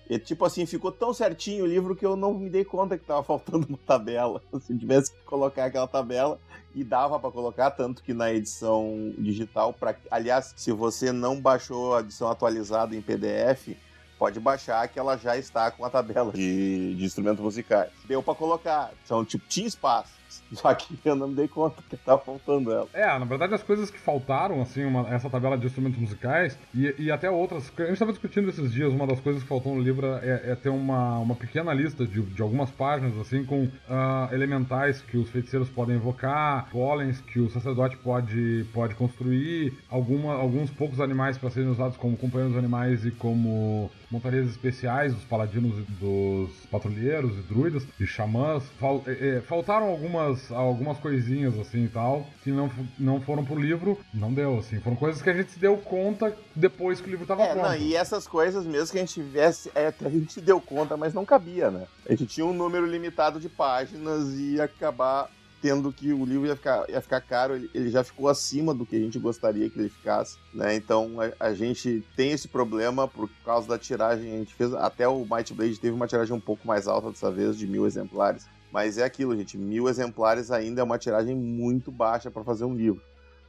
É, tipo assim, ficou tão certinho o livro que eu não me dei conta que tava faltando uma tabela. Se tivesse que colocar aquela tabela, e dava para colocar, tanto que na edição digital, para aliás, se você não baixou a edição atualizada em PDF, pode baixar que ela já está com a tabela de, de instrumentos musicais. Deu para colocar, então tipo tinha espaço. Só que eu não me dei conta que tava faltando ela. É, na verdade, as coisas que faltaram, assim, uma, essa tabela de instrumentos musicais e, e até outras. A gente estava discutindo esses dias, uma das coisas que faltou no livro é, é ter uma, uma pequena lista de, de algumas páginas, assim, com uh, elementais que os feiticeiros podem invocar, golems que o sacerdote pode, pode construir, alguma, alguns poucos animais para serem usados como companheiros animais e como montarias especiais dos paladinos dos patrulheiros e druidas e xamãs. Fal, é, é, faltaram algumas, algumas coisinhas assim e tal, que não, não foram pro livro, não deu, assim. Foram coisas que a gente se deu conta depois que o livro tava é, pronto. Não, e essas coisas mesmo que a gente tivesse, é, a gente se deu conta, mas não cabia, né? A gente tinha um número limitado de páginas e ia acabar tendo que o livro ia ficar, ia ficar caro, ele, ele, já ficou acima do que a gente gostaria que ele ficasse, né? Então a, a, gente tem esse problema por causa da tiragem. A gente fez até o Might Blade teve uma tiragem um pouco mais alta dessa vez, de mil exemplares. Mas é aquilo, gente. Mil exemplares ainda é uma tiragem muito baixa para fazer um livro.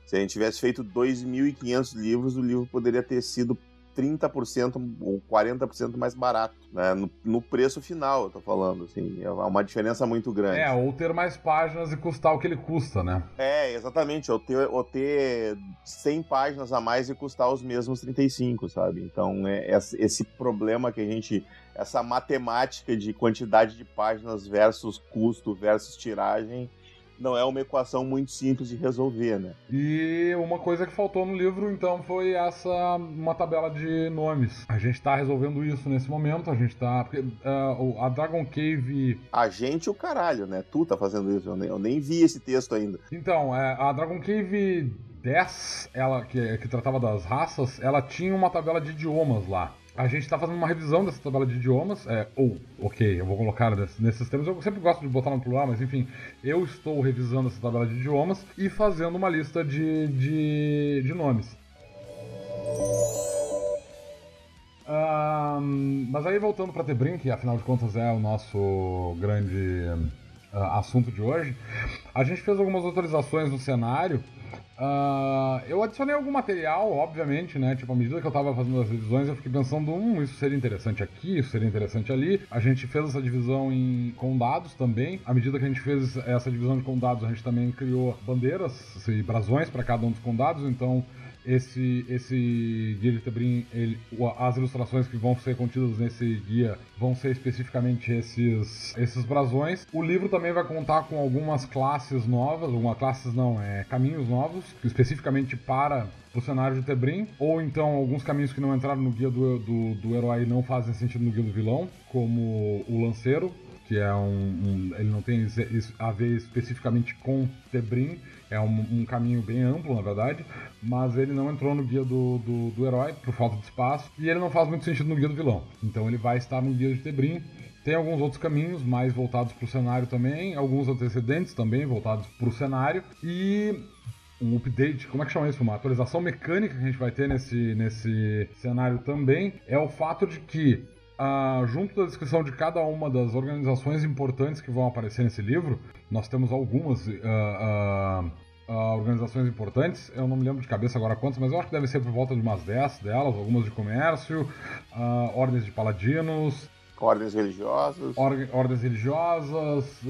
Se a gente tivesse feito 2.500 livros, o livro poderia ter sido 30% ou 40% mais barato, né? No, no, preço final, eu tô falando, assim, é uma diferença muito grande. É, ou ter mais páginas e custar o que ele custa, né? É, exatamente, ou ter, ou ter 100 páginas a mais e custar os mesmos 35, sabe? Então, é esse problema que a gente, essa matemática de quantidade de páginas versus custo versus tiragem, não é uma equação muito simples de resolver, né? E uma coisa que faltou no livro, então, foi essa uma tabela de nomes. A gente tá resolvendo isso nesse momento, a gente tá. Porque, uh, a Dragon Cave. A gente o caralho, né? Tu tá fazendo isso, eu nem, eu nem vi esse texto ainda. Então, é, a Dragon Cave 10, ela, que, que tratava das raças, ela tinha uma tabela de idiomas lá. A gente está fazendo uma revisão dessa tabela de idiomas, é, ou, ok, eu vou colocar nesses termos, eu sempre gosto de botar no plural, mas enfim, eu estou revisando essa tabela de idiomas e fazendo uma lista de, de, de nomes. Um, mas aí voltando para Tebrim, que afinal de contas é o nosso grande uh, assunto de hoje, a gente fez algumas atualizações no cenário. Uh, eu adicionei algum material, obviamente, né? Tipo, à medida que eu tava fazendo as revisões, eu fiquei pensando, hum, isso seria interessante aqui, isso seria interessante ali. A gente fez essa divisão em condados também. À medida que a gente fez essa divisão de condados, a gente também criou bandeiras e brasões para cada um dos condados. Então, esse, esse guia de Tebrim, ele, as ilustrações que vão ser contidas nesse guia vão ser especificamente esses, esses brasões. O livro também vai contar com algumas classes novas, algumas classes não, é caminhos novos, especificamente para o cenário de Tebrim, ou então alguns caminhos que não entraram no guia do, do, do herói e não fazem sentido no guia do vilão, como o lanceiro, que é um, um, ele não tem a ver especificamente com Tebrim, é um, um, caminho bem amplo, na verdade, mas ele não entrou no guia do, do, do, herói por falta de espaço e ele não faz muito sentido no guia do vilão. Então ele vai estar no guia de Tebrim. Tem alguns outros caminhos mais voltados para o cenário também, alguns antecedentes também voltados para o cenário e um update, como é que chama isso? Uma atualização mecânica que a gente vai ter nesse, nesse cenário também é o fato de que Uh, junto da descrição de cada uma das organizações importantes que vão aparecer nesse livro, nós temos algumas uh, uh, organizações importantes. Eu não me lembro de cabeça agora quantas, mas eu acho que deve ser por volta de umas 10 delas, algumas de comércio, ordens de paladinos. Ordens religiosas. Or ordens religiosas,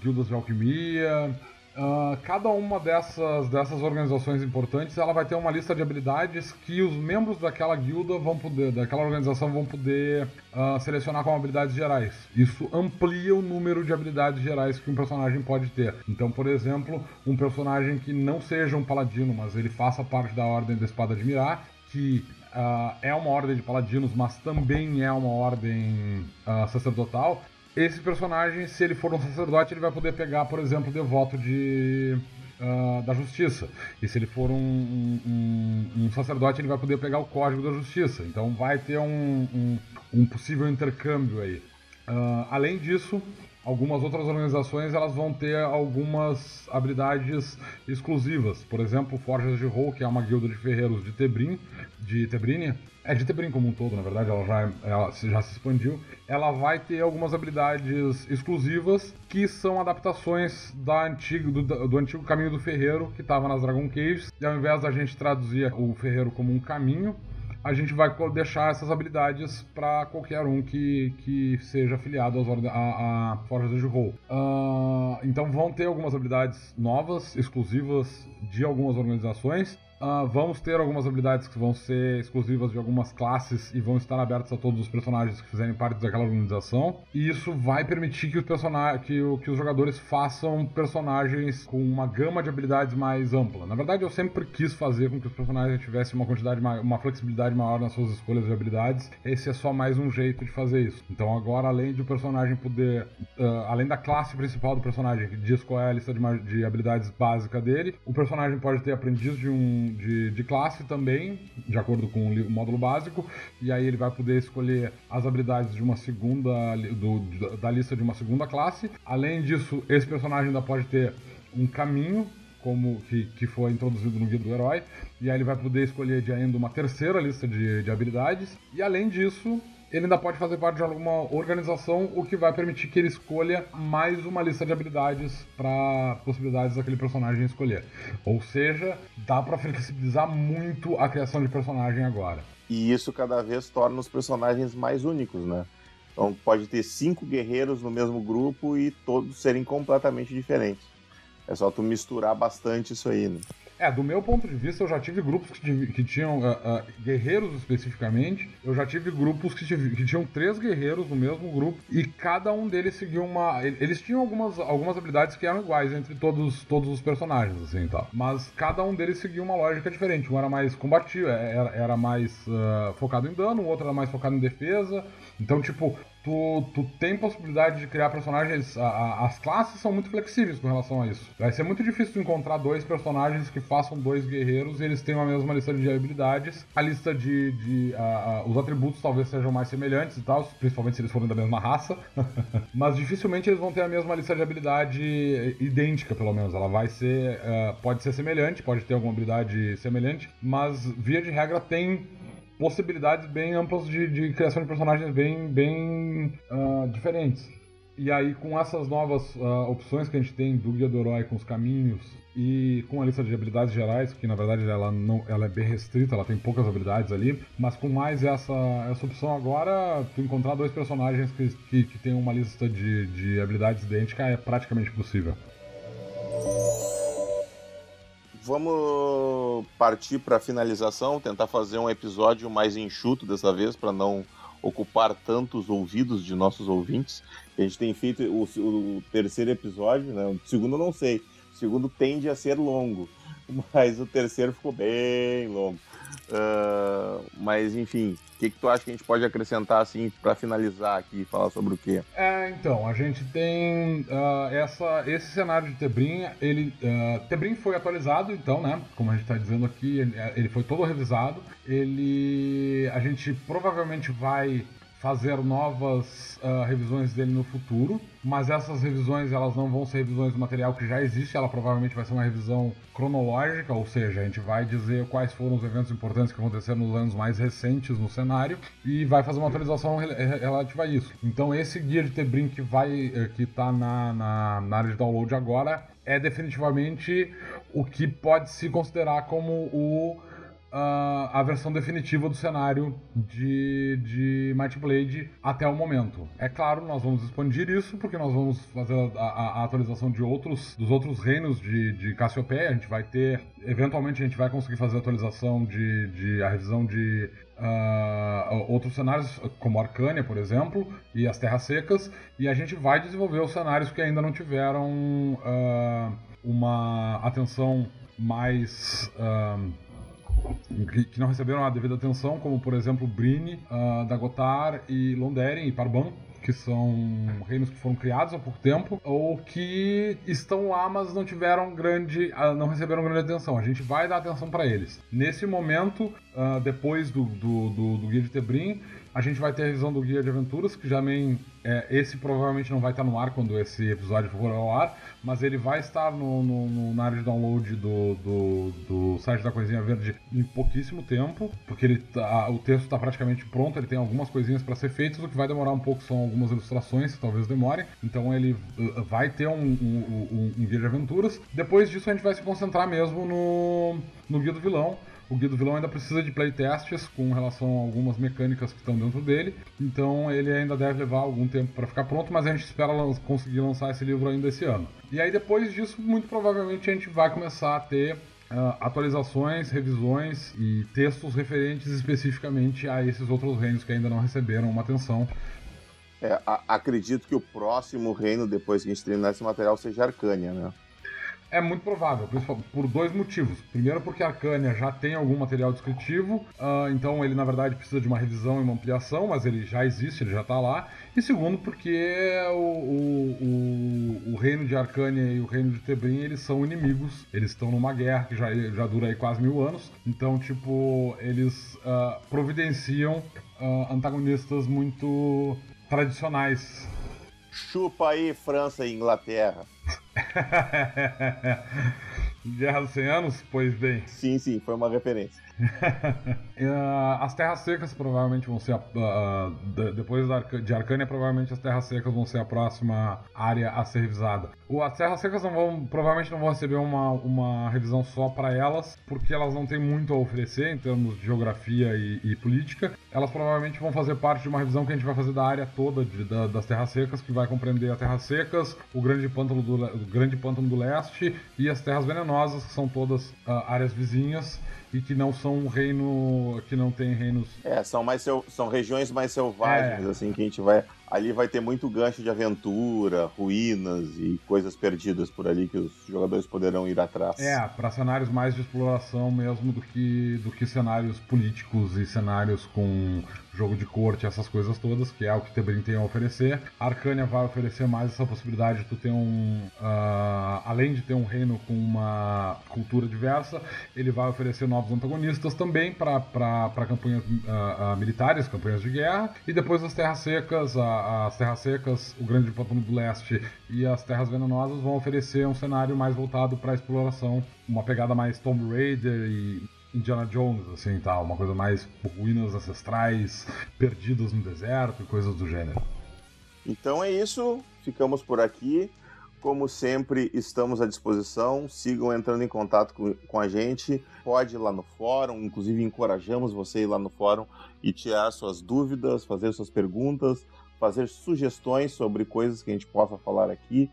guildas de alquimia, Uh, cada uma dessas, dessas organizações importantes ela vai ter uma lista de habilidades que os membros daquela guilda vão poder, daquela organização vão poder uh, selecionar como habilidades gerais. Isso amplia o número de habilidades gerais que um personagem pode ter. Então, por exemplo, um personagem que não seja um paladino, mas ele faça parte da Ordem da Espada de Mirar, que Uh, é uma ordem de paladinos, mas também é uma ordem uh, sacerdotal. Esse personagem, se ele for um sacerdote, ele vai poder pegar, por exemplo, o devoto de. Uh, da justiça. E se ele for um, um, um, sacerdote, ele vai poder pegar o código da justiça. Então vai ter um, um possível intercâmbio aí. Uh, além disso, algumas outras organizações elas vão ter algumas habilidades exclusivas. Por exemplo, Forjas de Rol, que é uma guilda de ferreiros de Tebrim, de Tebrínia, é de Tebrim como um todo, na verdade, ela já, ela já se expandiu. Ela vai ter algumas habilidades exclusivas que são adaptações da antigo, do, do antigo caminho do ferreiro que estava nas Dragon Caves. E ao invés da gente traduzir o ferreiro como um caminho, a gente vai deixar essas habilidades para qualquer um que, que seja afiliado às a, a Forjas de Roll. Uh, então vão ter algumas habilidades novas, exclusivas de algumas organizações. Uh, vamos ter algumas habilidades que vão ser exclusivas de algumas classes e vão estar abertas a todos os personagens que fizerem parte daquela organização. E isso vai permitir que os, personagens, que, que os jogadores façam personagens com uma gama de habilidades mais ampla. Na verdade, eu sempre quis fazer com que os personagens tivessem uma quantidade, uma flexibilidade maior nas suas escolhas de habilidades. Esse é só mais um jeito de fazer isso. Então agora, além de o personagem poder, uh, além da classe principal do personagem, que diz qual é a lista de, de habilidades básica dele, o personagem pode ter aprendiz de um de, de classe também, de acordo com o módulo básico, e aí ele vai poder escolher as habilidades de uma segunda do, da lista de uma segunda classe. Além disso, esse personagem ainda pode ter um caminho como que, que foi introduzido no guia do herói, e aí ele vai poder escolher de ainda uma terceira lista de, de habilidades. E além disso, ele ainda pode fazer parte de alguma organização, o que vai permitir que ele escolha mais uma lista de habilidades para possibilidades daquele personagem escolher. Ou seja, dá para flexibilizar muito a criação de personagem agora. E isso cada vez torna os personagens mais únicos, né? Então pode ter cinco guerreiros no mesmo grupo e todos serem completamente diferentes. É só tu misturar bastante isso aí, né? É, do meu ponto de vista, eu já tive grupos que, que tinham uh, uh, guerreiros especificamente. Eu já tive grupos que, tive, que, tinham três guerreiros no mesmo grupo e cada um deles seguia uma. Eles tinham algumas, algumas habilidades que eram iguais entre todos, todos os personagens, assim tal. Mas cada um deles seguia uma lógica diferente. Um era mais combativo, é, era, era mais uh, focado em dano, o outro era mais focado em defesa. Então, tipo, tu, tu tem possibilidade de criar personagens. A, a, as classes são muito flexíveis com relação a isso. Vai ser muito difícil encontrar dois personagens que façam dois guerreiros e eles tenham a mesma lista de habilidades. A lista de. de a, os atributos talvez sejam mais semelhantes e tal, principalmente se eles forem da mesma raça. Mas dificilmente eles vão ter a mesma lista de habilidade idêntica, pelo menos. Ela vai ser. Uh, pode ser semelhante, pode ter alguma habilidade semelhante, mas via de regra tem possibilidades bem amplas de, de criação de personagens bem, bem uh, diferentes. E aí, com essas novas uh, opções que a gente tem do Guia do Herói, com os caminhos e com a lista de habilidades gerais, que na verdade ela, não, ela é bem restrita, ela tem poucas habilidades ali, mas com mais essa, essa opção agora, tu encontrar dois personagens que, que, que tem uma lista de, de habilidades idêntica é praticamente possível. Vamos partir para a finalização, tentar fazer um episódio mais enxuto dessa vez, para não ocupar tantos ouvidos de nossos ouvintes. A gente tem feito o, o terceiro episódio, né? o segundo eu não sei. O segundo tende a ser longo, mas o terceiro ficou bem longo. Uh, mas enfim, o que, que tu acha que a gente pode acrescentar assim para finalizar aqui, falar sobre o quê? É, então, a gente tem uh, essa, esse cenário de Tebrim, ele uh, foi atualizado, então, né? Como a gente está dizendo aqui, ele, ele foi todo revisado. Ele, a gente provavelmente vai fazer novas uh, revisões dele no futuro, mas essas revisões elas não vão ser revisões do material que já existe, ela provavelmente vai ser uma revisão cronológica, ou seja, a gente vai dizer quais foram os eventos importantes que aconteceram nos anos mais recentes no cenário e vai fazer uma atualização relativa a isso. Então esse guia de Tebrim que vai eh, que está na, na, na área de download agora é definitivamente o que pode se considerar como o uh, a versão definitiva do cenário de, de Might Blade até o momento. É claro, nós vamos expandir isso porque nós vamos fazer a, a, a atualização de outros dos outros reinos de, de Cassiopeia. A gente vai ter, eventualmente, a gente vai conseguir fazer a atualização de, de a revisão de Uh, outros cenários, como Arcânia, por exemplo, e as Terras Secas, e a gente vai desenvolver os cenários que ainda não tiveram uh, uma atenção mais. Uh, que, não receberam a devida atenção, como por exemplo Brini, uh, Dagotar e Londeren e Parban, que são reinos que foram criados há pouco tempo, ou que estão lá, mas não tiveram grande, ah, não receberam grande atenção. A gente vai dar atenção para eles. Nesse momento, uh, depois do, do, do, do Guia de Tebrim, a gente vai ter a revisão do Guia de Aventuras, que já nem. É, esse provavelmente não vai estar no ar quando esse episódio for ao ar, mas ele vai estar no, no, no na área de download do, do, do, site da Coisinha Verde em pouquíssimo tempo, porque ele tá, o texto está praticamente pronto, ele tem algumas coisinhas para ser feitas, o que vai demorar um pouco são algumas ilustrações, talvez demore. Então ele uh, vai ter um, um, um, um guia de aventuras. Depois disso a gente vai se concentrar mesmo no, no guia do vilão o Guia do Vilão ainda precisa de playtests com relação a algumas mecânicas que estão dentro dele, então ele ainda deve levar algum tempo para ficar pronto, mas a gente espera conseguir lançar esse livro ainda esse ano. E aí depois disso, muito provavelmente a gente vai começar a ter Uh, atualizações, revisões e textos referentes especificamente a esses outros reinos que ainda não receberam uma atenção. É, acredito que o próximo reino, depois que a gente terminar esse material, seja Arcânia, né? É muito provável, por dois motivos. Primeiro, porque a Arcânia já tem algum material descritivo, uh, então ele na verdade precisa de uma revisão e uma ampliação, mas ele já existe, ele já está lá. E segundo, porque o, o, o, o, reino de Arcânia e o reino de Tebrim eles são inimigos, eles estão numa guerra que já, já dura aí quase mil anos, então, tipo, eles uh, providenciam uh, antagonistas muito tradicionais. Chupa aí, França e Inglaterra. Guerra dos 100 Anos? Pois bem. Sim, sim, foi uma referência. as terras secas provavelmente vão ser. A, uh, depois de Arcânia, provavelmente as terras secas vão ser a próxima área a ser revisada. As terras secas não vão, provavelmente não vão receber uma, uma revisão só para elas, porque elas não têm muito a oferecer em termos de geografia e, e, política. Elas provavelmente vão fazer parte de uma revisão que a gente vai fazer da área toda de, da, das terras secas, que vai compreender as terras secas, o grande pântano do, grande pântano do leste e as terras venenosas, que são todas uh, áreas vizinhas e que não são um reino que não tem reinos. É, são mais são regiões mais selvagens, é. assim, que a gente vai ali vai ter muito gancho de aventura, ruínas e coisas perdidas por ali que os jogadores poderão ir atrás. É, para cenários mais de exploração mesmo do que, do que cenários políticos e cenários com jogo de corte, essas coisas todas, que é o que Tebrim tem a oferecer. A Arcânia vai oferecer mais essa possibilidade de tu ter um. Uh, além de ter um reino com uma cultura diversa, ele vai oferecer novos antagonistas também para campanhas uh, uh, militares, campanhas de guerra, e depois as Terras Secas, as Terras Secas, o Grande Pântano do Leste e as Terras Venenosas vão oferecer um cenário mais voltado para exploração, uma pegada mais Tomb Raider e Indiana Jones, assim, tal, uma coisa mais ruínas ancestrais, perdidas no deserto e coisas do gênero. Então é isso, ficamos por aqui. Como sempre, estamos à disposição. Sigam entrando em contato com, com a gente. Pode ir lá no fórum, inclusive encorajamos você ir lá no fórum e tirar suas dúvidas, fazer suas perguntas, fazer sugestões sobre coisas que a gente possa falar aqui.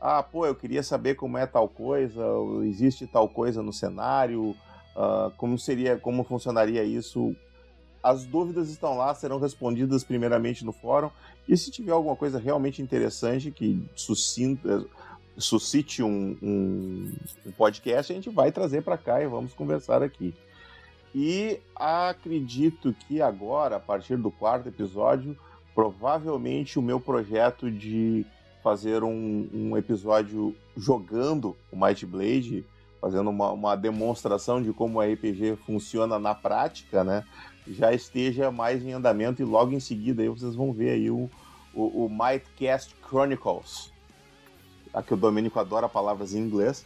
Ah, pô, eu queria saber como é tal coisa, existe tal coisa no cenário, uh, como seria, como funcionaria isso. As dúvidas estão lá, serão respondidas primeiramente no fórum. E se tiver alguma coisa realmente interessante que sucinta, suscite um, um, um podcast, a gente vai trazer para cá e vamos conversar aqui. E acredito que agora, a partir do quarto episódio, provavelmente o meu projeto de fazer um, um episódio jogando o Might Blade fazendo uma, uma demonstração de como o RPG funciona na prática, né? Já esteja mais em andamento e logo em seguida aí vocês vão ver aí o, o, o Mightcast Chronicles. Aqui o Domênico adora palavras em inglês.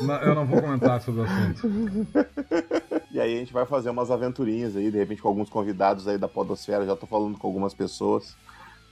Não, eu não vou comentar sobre o assunto. e aí a gente vai fazer umas aventurinhas aí, de repente com alguns convidados aí da Podosfera, já tô falando com algumas pessoas.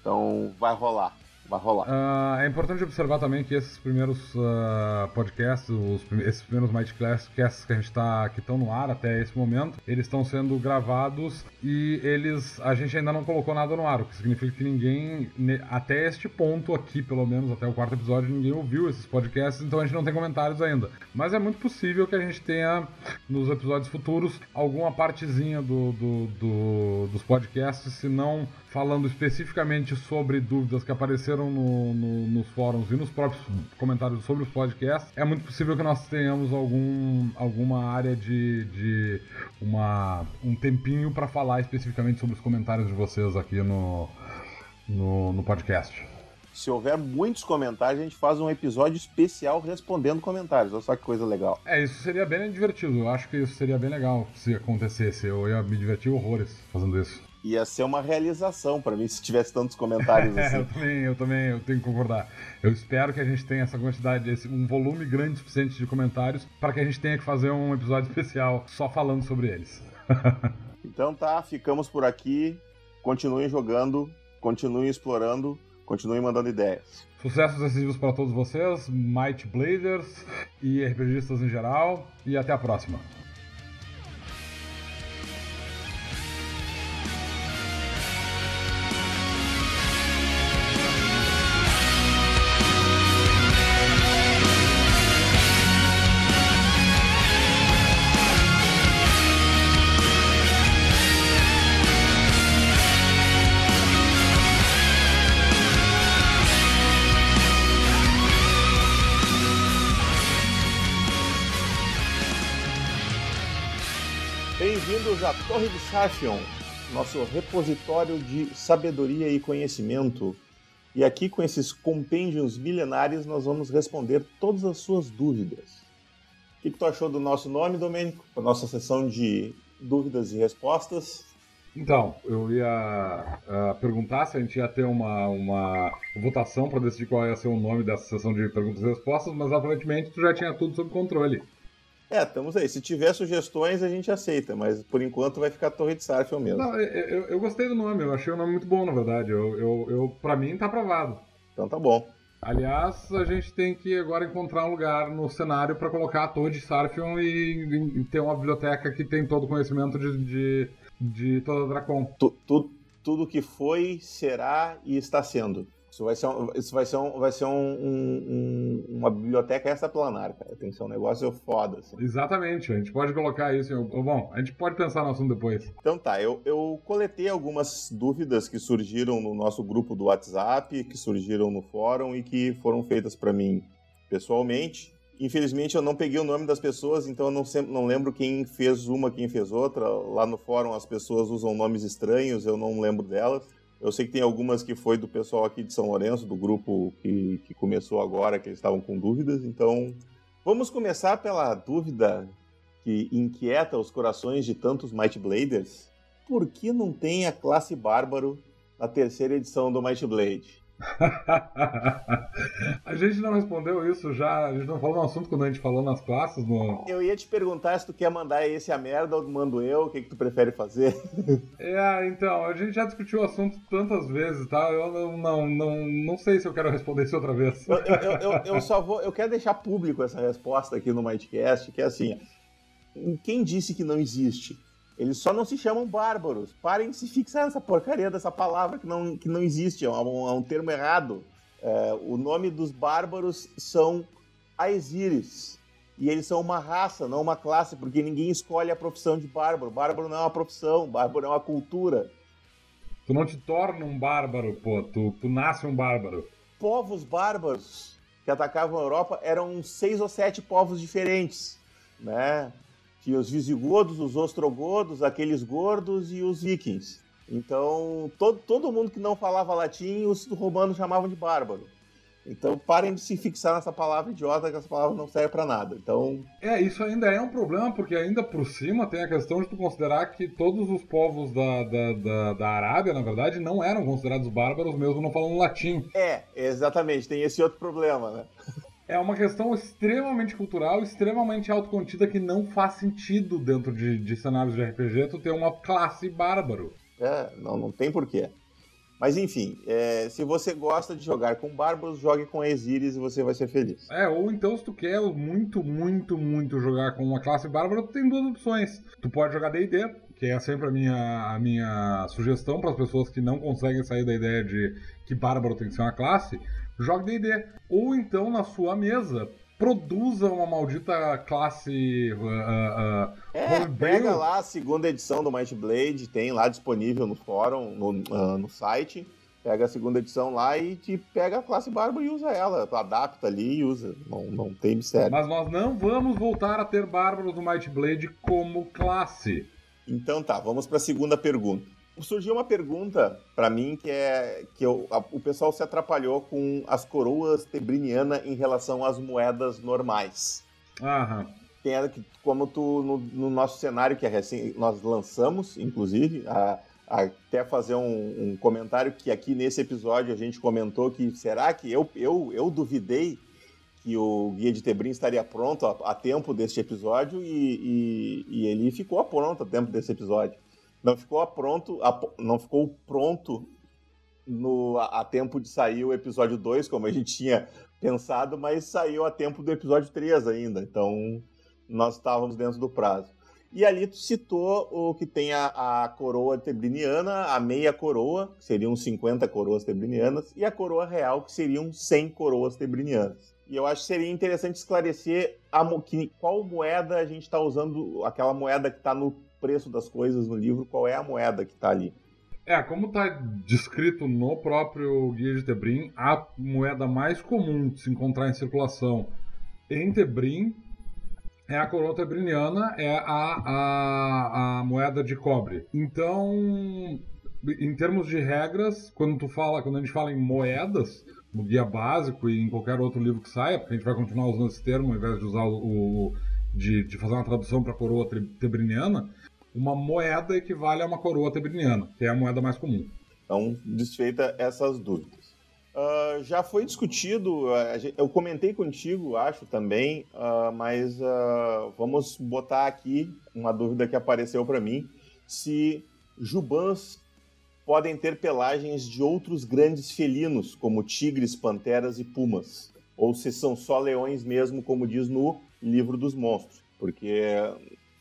Então vai rolar. Vai rolar. Uh, é importante observar também que esses primeiros uh, podcasts, os, esses primeiros Mightcasts que a gente tá, que estão no ar até esse momento, eles estão sendo gravados e eles a gente ainda não colocou nada no ar, o que significa que ninguém até este ponto aqui, pelo menos até o quarto episódio, ninguém ouviu esses podcasts, então a gente não tem comentários ainda. Mas é muito possível que a gente tenha nos episódios futuros alguma partezinha do, do, do dos podcasts, se não falando especificamente sobre dúvidas que apareceram no, no, nos fóruns e nos próprios comentários sobre os podcasts, é muito possível que nós tenhamos algum, alguma área de, de uma, um tempinho para falar especificamente sobre os comentários de vocês aqui no, no, no podcast. Se houver muitos comentários, a gente faz um episódio especial respondendo comentários. Olha só que coisa legal. É, isso seria bem divertido. Eu acho que isso seria bem legal se acontecesse. Eu ia me divertir horrores fazendo isso ia ser uma realização para mim se tivesse tantos comentários assim. eu também, eu também, eu tenho que concordar. Eu espero que a gente tenha essa quantidade, esse, um volume grande suficiente de comentários para que a gente tenha que fazer um episódio especial só falando sobre eles. então tá, ficamos por aqui. Continuem jogando, continuem explorando, continuem mandando ideias. Sucessos decisivos para todos vocês, Might Blazers e RPGistas em geral, e até a próxima. Torre de Sarfion, nosso repositório de sabedoria e conhecimento. E aqui, com esses compêndios milenares, nós vamos responder todas as suas dúvidas. O que, que tu achou do nosso nome, Domênico? A nossa sessão de dúvidas e respostas. Então, eu ia uh, perguntar se a gente ia ter uma, uma votação para decidir qual ia ser o nome dessa sessão de perguntas e respostas, mas aparentemente tu já tinha tudo sob controle. É, estamos aí. Se tiver sugestões, a gente aceita, mas por enquanto vai ficar Torre de Sarfield mesmo. Não, eu, eu, gostei do nome, eu achei o nome muito bom, na verdade. Eu, eu, eu, pra mim tá aprovado. Então tá bom. Aliás, a gente tem que agora encontrar um lugar no cenário para colocar a Torre de Sarfion e, e, ter uma biblioteca que tem todo o conhecimento de, de, de toda a Dracon. Tu, tu, tudo que foi, será e está sendo. Isso vai ser, um, isso vai ser, um, vai ser um, um, uma biblioteca essa planar, cara. Tem que ser um negócio foda. Assim. Exatamente, a gente pode colocar isso. Em, bom, a gente pode pensar no assunto depois. Então tá, eu, eu coletei algumas dúvidas que surgiram no nosso grupo do WhatsApp, que surgiram no fórum e que foram feitas para mim pessoalmente. Infelizmente eu não peguei o nome das pessoas, então eu não, sempre, não lembro quem fez uma, quem fez outra. Lá no fórum as pessoas usam nomes estranhos, eu não lembro delas. Eu sei que tem algumas que foi do pessoal aqui de São Lourenço, do grupo que, que começou agora, que eles estavam com dúvidas. Então, vamos começar pela dúvida que inquieta os corações de tantos Might Bladers. Por que não tem a classe Bárbaro na terceira edição do Might Blade? a gente não respondeu isso já, a gente não falou no assunto quando a gente falou nas classes. No... Eu ia te perguntar se tu quer mandar esse a merda ou mando eu, o que, que tu prefere fazer? É, então, a gente já discutiu o assunto tantas vezes, tá? Eu não, não, não, não sei se eu quero responder isso outra vez. Eu, eu, eu, eu só vou, eu quero deixar público essa resposta aqui no Mindcast, que é assim, quem disse que não existe? Eles só não se chamam bárbaros. Parem de se fixar nessa porcaria dessa palavra que não, que não existe, é um, é um termo errado. É, o nome dos bárbaros são Aesiris. E eles são uma raça, não uma classe, porque ninguém escolhe a profissão de bárbaro. Bárbaro não é uma profissão, bárbaro é uma cultura. Tu não te torna um bárbaro, pô, tu, tu nasce um bárbaro. Povos bárbaros que atacavam a Europa eram seis ou sete povos diferentes, né? Tinha os visigodos, os ostrogodos, aqueles gordos e os vikings. Então, todo, todo mundo que não falava latim, os romanos chamavam de bárbaro. Então, parem de se fixar nessa palavra idiota, que essa palavra não serve para nada. Então. É, isso ainda é um problema, porque ainda por cima tem a questão de tu considerar que todos os povos da, da, da, da Arábia, na verdade, não eram considerados bárbaros, mesmo não falando latim. É, exatamente, tem esse outro problema, né? É uma questão extremamente cultural, extremamente autocontida que não faz sentido dentro de, de cenários de RPG tu ter uma classe bárbaro. É, não, não tem porquê. Mas enfim, é, se você gosta de jogar com bárbaros, jogue com Exíris e você vai ser feliz. É, ou então se tu quer muito, muito, muito jogar com uma classe bárbara, tu tem duas opções. Tu pode jogar D&D, que é sempre a minha, a minha sugestão para as pessoas que não conseguem sair da ideia de que bárbaro tem que ser uma classe, jogue D&D. Ou então, na sua mesa, produza uma maldita classe uh, uh, é, pega lá a segunda edição do Might Blade, tem lá disponível no fórum, no, uh, no site. Pega a segunda edição lá e te pega a classe Barba e usa ela. Adapta ali e usa. Não, não tem mistério. Mas nós não vamos voltar a ter Bárbaros do Might Blade como classe. Então tá, vamos para a segunda pergunta surgiu uma pergunta para mim que é que eu, a, o pessoal se atrapalhou com as coroas tebriniana em relação às moedas normais. Aham. Tem ela que, como tu no, no, nosso cenário que é recém, nós lançamos, inclusive, a, a, até fazer um, um, comentário que aqui nesse episódio a gente comentou que será que eu eu, eu duvidei que o guia de Tebrim estaria pronto a, a tempo deste episódio e, e, e ele ficou pronto a tempo desse episódio não ficou pronto, não ficou pronto no, a, a, tempo de sair o episódio 2, como a gente tinha pensado, mas saiu a tempo do episódio 3 ainda. Então, nós estávamos dentro do prazo. E ali tu citou o que tem a, a coroa tebriniana, a meia coroa, que seriam 50 coroas tebrinianas, e a coroa real, que seriam 100 coroas tebrinianas. E eu acho que seria interessante esclarecer a, que, qual moeda a gente está usando, aquela moeda que está no preço das coisas no livro, qual é a moeda que está ali. É, como está descrito no próprio Guia de Tebrim, a moeda mais comum de se encontrar em circulação em Tebrim é a coroa tebriniana, é a, a, a moeda de cobre. Então, em termos de regras, quando tu fala, quando a gente fala em moedas, no guia básico e em qualquer outro livro que saia, porque a gente vai continuar usando esse termo ao invés de usar o, o de, de fazer uma tradução para a coroa tebriniana, uma moeda equivale a uma coroa tebriniana, que é a moeda mais comum. Então, desfeita essas dúvidas. Uh, já foi discutido, uh, eu comentei contigo, acho também, uh, mas vamos botar aqui uma dúvida que apareceu para mim: se jubãs podem ter pelagens de outros grandes felinos, como tigres, panteras e pumas, ou se são só leões mesmo, como diz no livro dos monstros, porque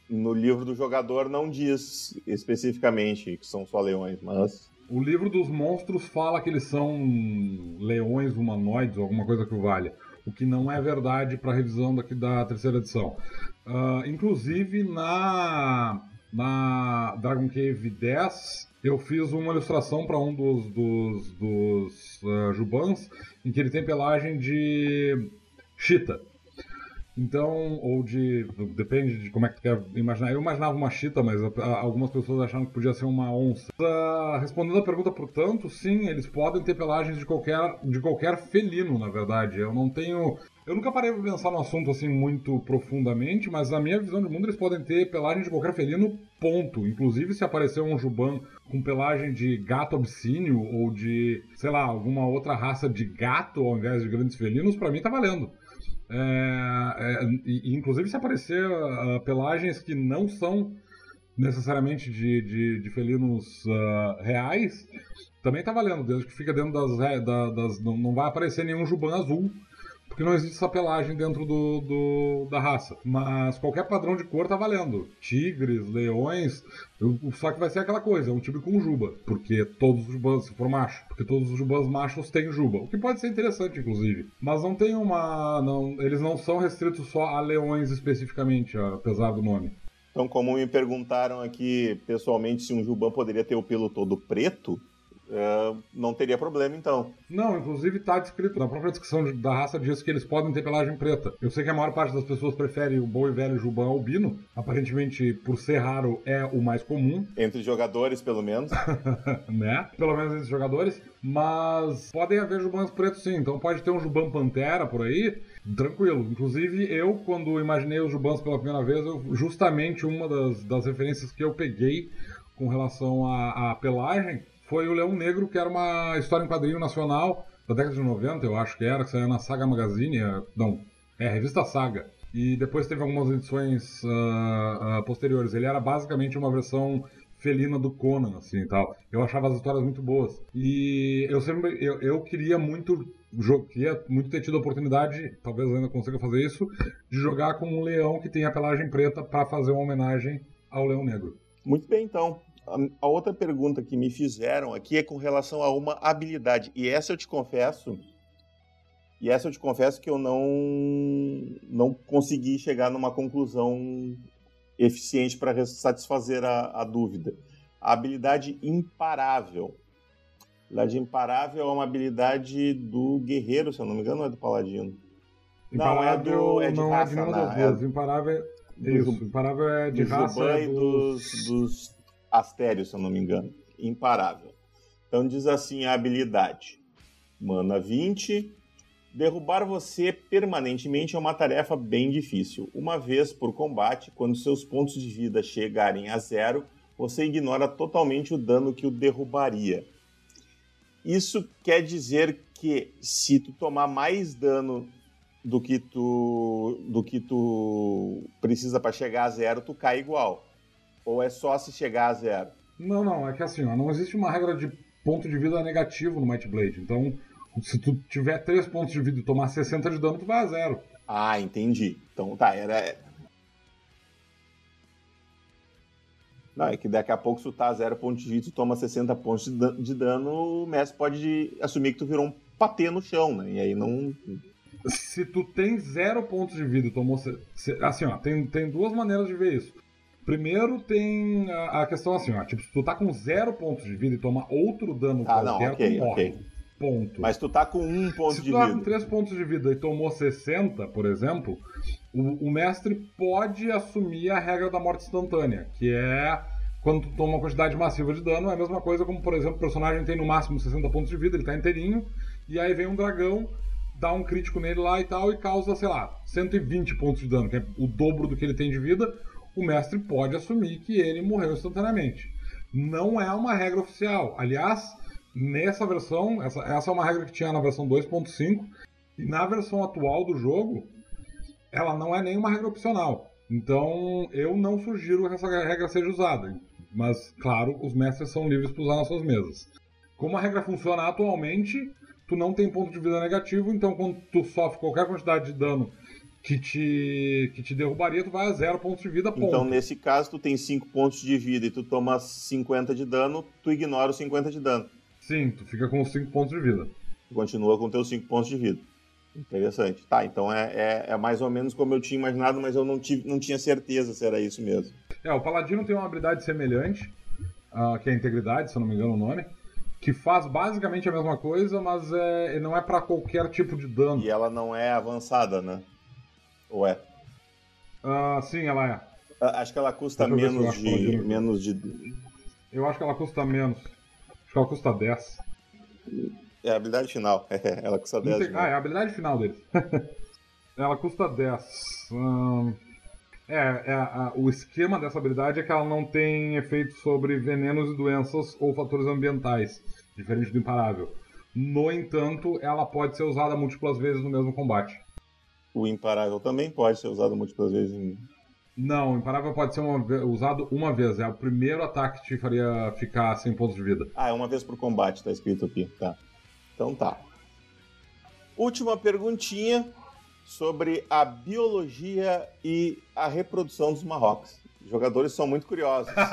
no livro do jogador não diz especificamente que são só leões, mas O livro dos monstros fala que eles são leões humanoides alguma coisa que o valha. O que não é verdade para a revisão daqui da terceira edição. Uh, inclusive na, na Dragon Cave 10, eu fiz uma ilustração para um dos, dos, dos uh, Jubans em que ele tem pelagem de chita. Então, ou de. Depende de como é que tu quer imaginar. Eu imaginava uma chita, mas algumas pessoas acharam que podia ser uma onça. Uh, respondendo a pergunta, portanto, sim, eles podem ter pelagens de qualquer, de qualquer felino, na verdade. Eu não tenho. Eu nunca parei para pensar no assunto assim muito profundamente, mas na minha visão de mundo eles podem ter pelagem de qualquer felino, ponto. Inclusive se aparecer um Juban com pelagem de gato abissínio ou de, sei lá, alguma outra raça de gato ao invés de grandes felinos, para mim tá valendo. É, é, inclusive se aparecer uh, pelagens que não são necessariamente de, de, de felinos uh, reais, também tá valendo, desde que fica dentro das. das não, não vai aparecer nenhum Juban azul porque não existe essa pelagem dentro do, do, da raça. Mas qualquer padrão de cor tá valendo. Tigres, leões, só que vai ser aquela coisa, é um tipo com juba, porque todos os jubans, se for macho, porque todos os jubans machos têm juba, o que pode ser interessante, inclusive. Mas não tem uma... Não, eles não são restritos só a leões especificamente, apesar do nome. Então, como me perguntaram aqui pessoalmente se um juban poderia ter o pelo todo preto, Uh, não teria problema então. Não, inclusive está descrito na própria descrição da raça diz que eles podem ter pelagem preta. Eu sei que a maior parte das pessoas prefere o bom e velho Juban albino, aparentemente por ser raro é o mais comum. Entre jogadores, pelo menos. né? Pelo menos entre jogadores. Mas podem haver Jubans pretos sim, então pode ter um Juban Pantera por aí, tranquilo. Inclusive, eu, quando imaginei os Jubans pela primeira vez, eu, justamente uma das, das referências que eu peguei com relação à pelagem foi o Leão Negro, que era uma história em quadrinho nacional da década de 90, eu acho que era, que saiu na Saga Magazine, é, não, é, revista Saga. E depois teve algumas edições uh, uh, posteriores. Ele era basicamente uma versão felina do Conan, assim e tal. Eu achava as histórias muito boas. E eu sempre, eu, eu queria muito queria muito ter tido a oportunidade, talvez ainda consiga fazer isso, de jogar com um leão que tem a pelagem preta para fazer uma homenagem ao leão negro. Muito bem, então a outra pergunta que me fizeram aqui é com relação a uma habilidade. E essa eu te confesso. E essa eu te confesso que eu não, não consegui chegar numa conclusão eficiente para satisfazer a, a, dúvida. A habilidade imparável. A habilidade imparável é uma habilidade do guerreiro, se eu não me engano, não é do paladino. Imparável não, é do. É de não raça, é de nenhuma das duas. É... Imparável é. Isso, imparável é de raça. É dos, dos, dos Astério, se eu não me engano. Imparável. Então diz assim a habilidade. Mana 20. Derrubar você permanentemente é uma tarefa bem difícil. Uma vez por combate, quando seus pontos de vida chegarem a zero, você ignora totalmente o dano que o derrubaria. Isso quer dizer que se tu tomar mais dano do que tu do que tu precisa para chegar a zero, tu cai igual. Ou é só se chegar a zero? Não, não, é que assim, ó, não existe uma regra de ponto de vida negativo no Might Blade. Então, se tu tiver 3 pontos de vida e tomar 60 de dano, tu vai a zero. Ah, entendi. Então tá, era. Não, é que daqui a pouco, se tu tá a zero pontos de vida e toma 60 pontos de dano, o mestre pode assumir que tu virou um patê no chão, né? E aí não. Se tu tem zero pontos de vida e tomou. Assim, ó, tem, tem duas maneiras de ver isso. Primeiro tem a, questão assim, ó, tipo, se tu tá com zero pontos de vida e toma outro dano ah, qualquer, não, okay, tu morre. Ponto. Mas tu tá com um ponto de vida. Se tu tá com três pontos de vida e tomou 60, por exemplo, o, o, mestre pode assumir a regra da morte instantânea, que é quando tu toma uma quantidade massiva de dano, é a mesma coisa como, por exemplo, o personagem tem no máximo 60 pontos de vida, ele tá inteirinho, e aí vem um dragão, dá um crítico nele lá e tal, e causa, sei lá, 120 pontos de dano, que é o dobro do que ele tem de vida o mestre pode assumir que ele morreu instantaneamente. Não é uma regra oficial. Aliás, nessa versão, essa, essa é uma regra que tinha na versão 2.5, e na versão atual do jogo, ela não é nenhuma regra opcional. Então, eu não sugiro que essa regra seja usada. Mas, claro, os mestres são livres para usar nas suas mesas. Como a regra funciona atualmente, tu não tem ponto de vida negativo, então quando tu sofre qualquer quantidade de dano que te, que te derrubaria, tu vai a zero pontos de vida, ponto. Então, nesse caso, tu tem 5 pontos de vida e tu toma 50 de dano, tu ignora os 50 de dano. Sim, tu fica com os 5 pontos de vida. Tu continua com teus 5 pontos de vida. Interessante. Tá, então é, é, é, mais ou menos como eu tinha imaginado, mas eu não, tive, não tinha certeza se era isso mesmo. É, o Paladino tem uma habilidade semelhante, uh, que é a Integridade, se eu não me engano o nome, que faz basicamente a mesma coisa, mas é, não é para qualquer tipo de dano. E ela não é avançada, né? Ou é? Uh, sim, ela é. Acho que ela custa menos de, menos de. Eu acho que ela custa menos. Acho que ela custa 10. É a habilidade final. ela custa 10. Sei... Ah, é a habilidade final deles. ela custa 10. Hum... É, é a, o esquema dessa habilidade é que ela não tem efeito sobre venenos e doenças ou fatores ambientais, diferente do imparável. No entanto, ela pode ser usada múltiplas vezes no mesmo combate. O imparável também pode ser usado múltiplas vezes em... Não, o imparável pode ser uma, usado uma vez. É o primeiro ataque que te faria ficar sem pontos de vida. Ah, é uma vez por combate, tá escrito aqui. Tá. Então tá. Última perguntinha sobre a biologia e a reprodução dos Marrocos. Os jogadores são muito curiosos.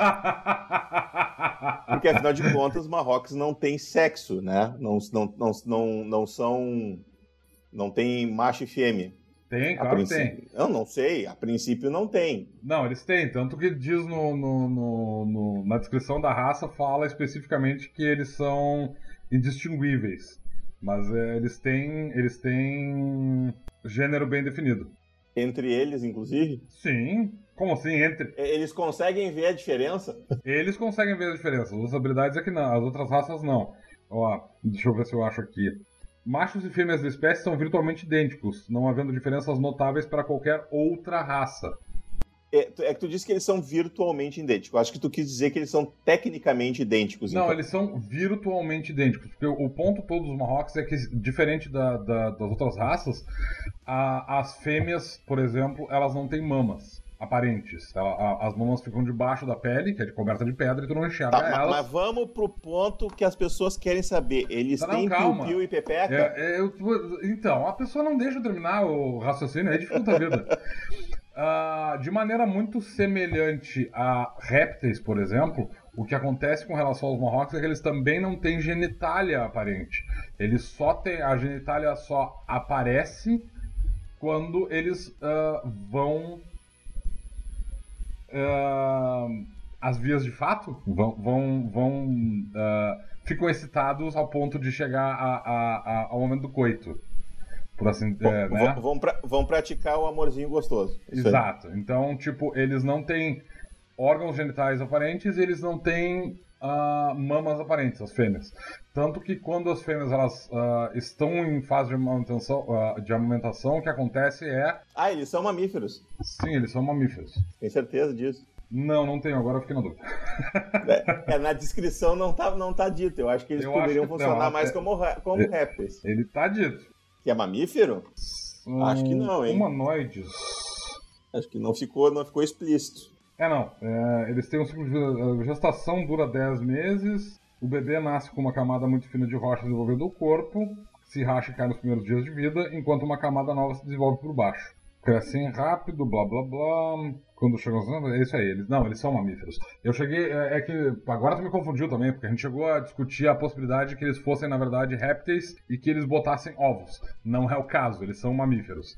Porque, afinal de contas, os Marrocos não têm sexo, né? Não, não, não, não, não são. Não tem macho e fêmea. Tem, claro que tem. Eu não sei, a princípio não tem. Não, eles têm, tanto que diz no, no, no, no na descrição da raça, fala especificamente que eles são indistinguíveis. Mas é, eles têm. Eles têm gênero bem definido. Entre eles, inclusive? Sim. Como assim, entre? Eles conseguem ver a diferença? Eles conseguem ver a diferença. As habilidades é que não, as outras raças não. Ó, deixa eu ver se eu acho aqui. Machos e fêmeas da espécie são virtualmente idênticos, não havendo diferenças notáveis para qualquer outra raça. É, é, que tu disse que eles são virtualmente idênticos. Acho que tu quis dizer que eles são tecnicamente idênticos. Não, então. eles são virtualmente idênticos. Porque o ponto todo dos Marrocos é que, diferente da, da, das outras raças, a, as fêmeas, por exemplo, elas não têm mamas aparentes. Ela, a, as mamas ficam debaixo da pele, que é de coberta de pedra, e tu não enxerga tá, elas. Mas vamos pro ponto que as pessoas querem saber. Eles tá, têm piu-piu e pepeca? É, é, eu, então, a pessoa não deixa eu terminar o raciocínio, aí dificulta a vida. Uh, de maneira muito semelhante a répteis, por exemplo, o que acontece com relação aos marrocos é que eles também não têm genitália aparente. Eles só têm. A genitália só aparece quando eles uh, vão. Uh, as vias de fato vão. vão, vão ficam excitados ao ponto de chegar a, a, a, ao momento do coito por assim é, né? Vão, pra, vão praticar o amorzinho gostoso. Exato. Então, tipo, eles não têm órgãos genitais aparentes e eles não têm uh, mamas aparentes, as fêmeas. Tanto que quando as fêmeas elas uh, estão em fase de amamentação, uh, de amamentação, o que acontece é. Ah, eles são mamíferos. Sim, eles são mamíferos. Tem certeza disso? Não, não tenho, agora eu fiquei na dúvida. É, é, na descrição não tá, não tá dito. Eu acho que eles eu poderiam que, funcionar não, mais é, como, como é, répteis. Ele tá dito. Que é mamífero? Acho que não, hein? Humanoides. Acho que não ficou, não ficou explícito. É, não. É, eles têm um ciclo de a gestação dura 10 meses. O bebê nasce com uma camada muito fina de rocha desenvolvendo o corpo, se racha e cai nos primeiros dias de vida, enquanto uma camada nova se desenvolve por baixo. Crescem rápido, blá blá blá. Quando chegam aos é isso aí, eles não, eles são mamíferos. Eu cheguei, é, é, que agora tu me confundiu também, porque a gente chegou a discutir a possibilidade de que eles fossem na verdade répteis e que eles botassem ovos. Não é o caso, eles são mamíferos.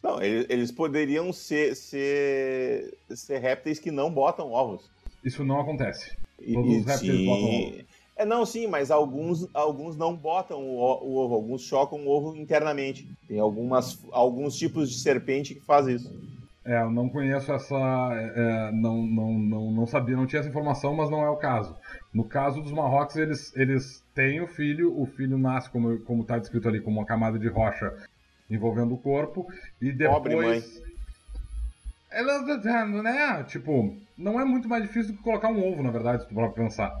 Não, eles, eles poderiam ser, ser, ser répteis que não botam ovos. Isso não acontece. Todos e, os répteis botam ovos. É, não, sim, mas alguns, alguns não botam o, o, ovo, alguns chocam o ovo internamente. Tem algumas, alguns tipos de serpente que faz isso. É, eu não conheço essa. É, não, não, não, não sabia, não tinha essa informação, mas não é o caso. No caso dos Marrocos, eles, eles têm o filho, o filho nasce, como, como está descrito ali, como uma camada de rocha envolvendo o corpo, e depois. Pobre mãe. Ela, né? Tipo, não é muito mais difícil do que colocar um ovo, na verdade, se tu pensar.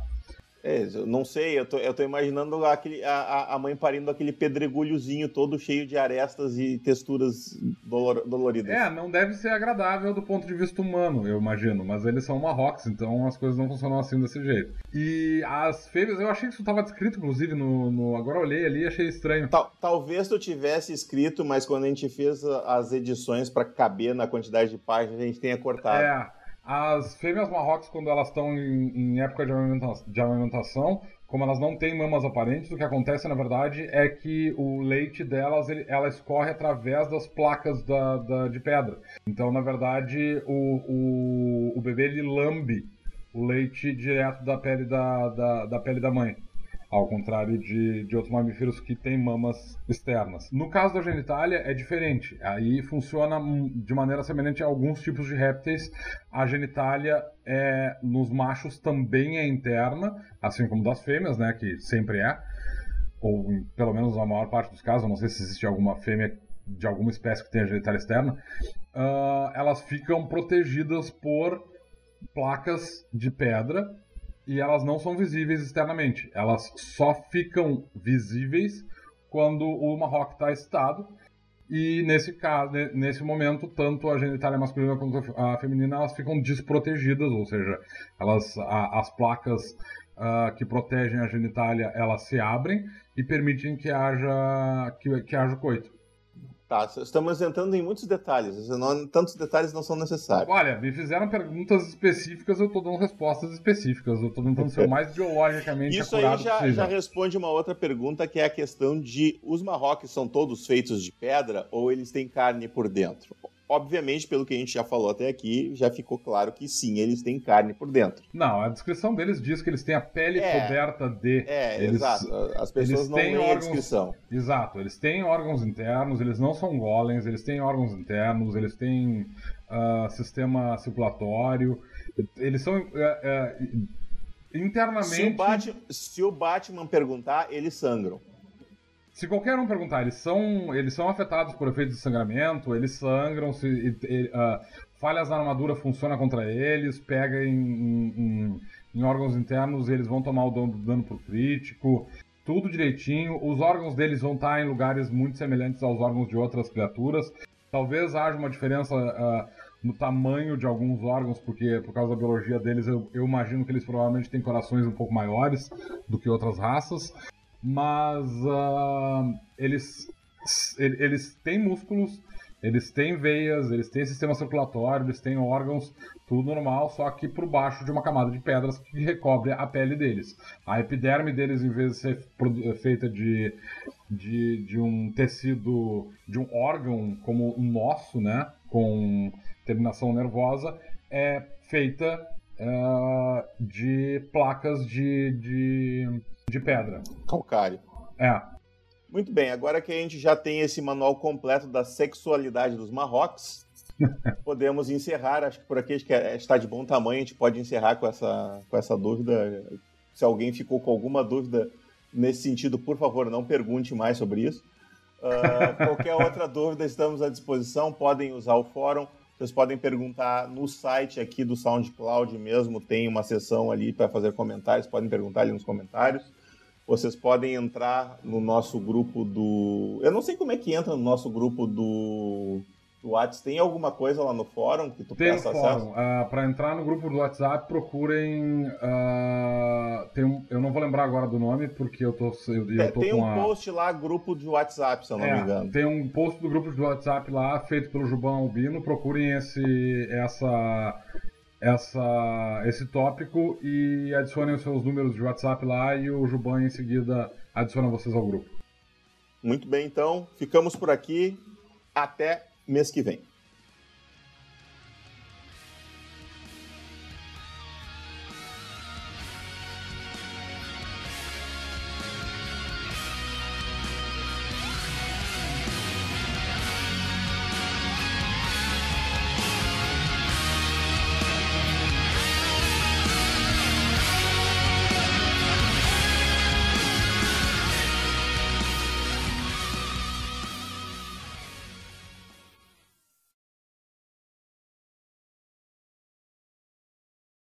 É, eu não sei, eu tô, eu tô imaginando aquele, a, a mãe parindo aquele pedregulhozinho todo cheio de arestas e texturas dolor, doloridas. É, não deve ser agradável do ponto de vista humano, eu imagino, mas eles são Marrocos, então as coisas não funcionam assim desse jeito. E as fêmeas, eu achei que isso estava descrito, inclusive, no, no, Agora eu olhei ali e achei estranho. Tal, talvez tu tivesse escrito, mas quando a gente fez as edições para caber na quantidade de páginas, a gente tenha cortado. É. As fêmeas marrocas, quando elas estão em, em época de amamentação, de amamentação, como elas não têm mamas aparentes, o que acontece na verdade é que o leite delas ele, ela escorre através das placas da, da, de pedra. Então, na verdade, o, o, o bebê ele lambe o leite direto da pele da, da, da pele da mãe ao contrário de, de outros mamíferos que têm mamas externas. No caso da genitália é diferente, aí funciona de maneira semelhante a alguns tipos de répteis. A genitália é, nos machos também é interna, assim como das fêmeas, né, que sempre é, ou pelo menos na maior parte dos casos, não sei se existe alguma fêmea de alguma espécie que tenha genitália externa, uh, elas ficam protegidas por placas de pedra e elas não são visíveis externamente. Elas só ficam visíveis quando o Marroco está excitado. E nesse caso, nesse momento, tanto a genitália masculina quanto a feminina elas ficam desprotegidas, ou seja, elas, a, as placas uh, que protegem a genitália elas se abrem e permitem que haja que, que haja coito. Tá, estamos entrando em muitos detalhes. Não, tantos detalhes não são necessários. Olha, me fizeram perguntas específicas, eu estou dando respostas específicas. Eu estou tentando ser o mais biologicamente Isso aí já, já, responde uma outra pergunta, que é a questão de os marrocos são todos feitos de pedra ou eles têm carne por dentro? Obviamente, pelo que a gente já falou até aqui, já ficou claro que sim, eles têm carne por dentro. Não, a descrição deles diz que eles têm a pele é, coberta de. É, eles, exato. As pessoas não leem órgãos, a descrição. Exato, eles têm órgãos internos, eles não são golems, eles têm órgãos internos, eles têm uh, sistema circulatório, eles são. Uh, uh, internamente. Se o, Batman, se o Batman perguntar, eles sangram. Se qualquer um perguntar, eles são, eles são afetados por efeitos de sangramento, eles sangram, se, uh, falhas na armadura funcionam contra eles, pega em, em, em, órgãos internos, eles vão tomar o dano, dano por crítico, tudo direitinho. Os órgãos deles vão estar em lugares muito semelhantes aos órgãos de outras criaturas. Talvez haja uma diferença uh, no tamanho de alguns órgãos, porque por causa da biologia deles, eu, eu, imagino que eles provavelmente têm corações um pouco maiores do que outras raças mas uh, eles, eles têm músculos, eles têm veias, eles têm sistema circulatório, eles têm órgãos, tudo normal, só que por baixo de uma camada de pedras que recobre a pele deles. A epiderme deles, em vez de ser feita de, de, de um tecido, de um órgão como o nosso, né, com terminação nervosa, é feita uh, de placas de, de de pedra. Calcário. É. Muito bem, agora que a gente já tem esse manual completo da sexualidade dos Marrocos, podemos encerrar. Acho que por aqui está de bom tamanho, a gente pode encerrar com essa, com essa dúvida. Se alguém ficou com alguma dúvida nesse sentido, por favor, não pergunte mais sobre isso. Uh, qualquer outra dúvida, estamos à disposição. Podem usar o fórum. Vocês podem perguntar no site aqui do SoundCloud mesmo, tem uma seção ali para fazer comentários, podem perguntar ali nos comentários. Vocês podem entrar no nosso grupo do. Eu não sei como é que entra no nosso grupo do do WhatsApp, tem alguma coisa lá no fórum que tu tem peça um acesso? Uh, ah, para entrar no grupo do WhatsApp, procurem. Uh, tem um, eu não vou lembrar agora do nome, porque eu tô, eu, eu tô tem com um a... post lá, grupo de WhatsApp, se eu não é, me engano. Tem um post do grupo do WhatsApp lá, feito pelo Juban Albino. Procurem esse, essa, essa, esse tópico e adicionem os seus números de WhatsApp lá e o Juban em seguida adiciona vocês ao grupo. Muito bem, então. Ficamos por aqui. Até mês que vem.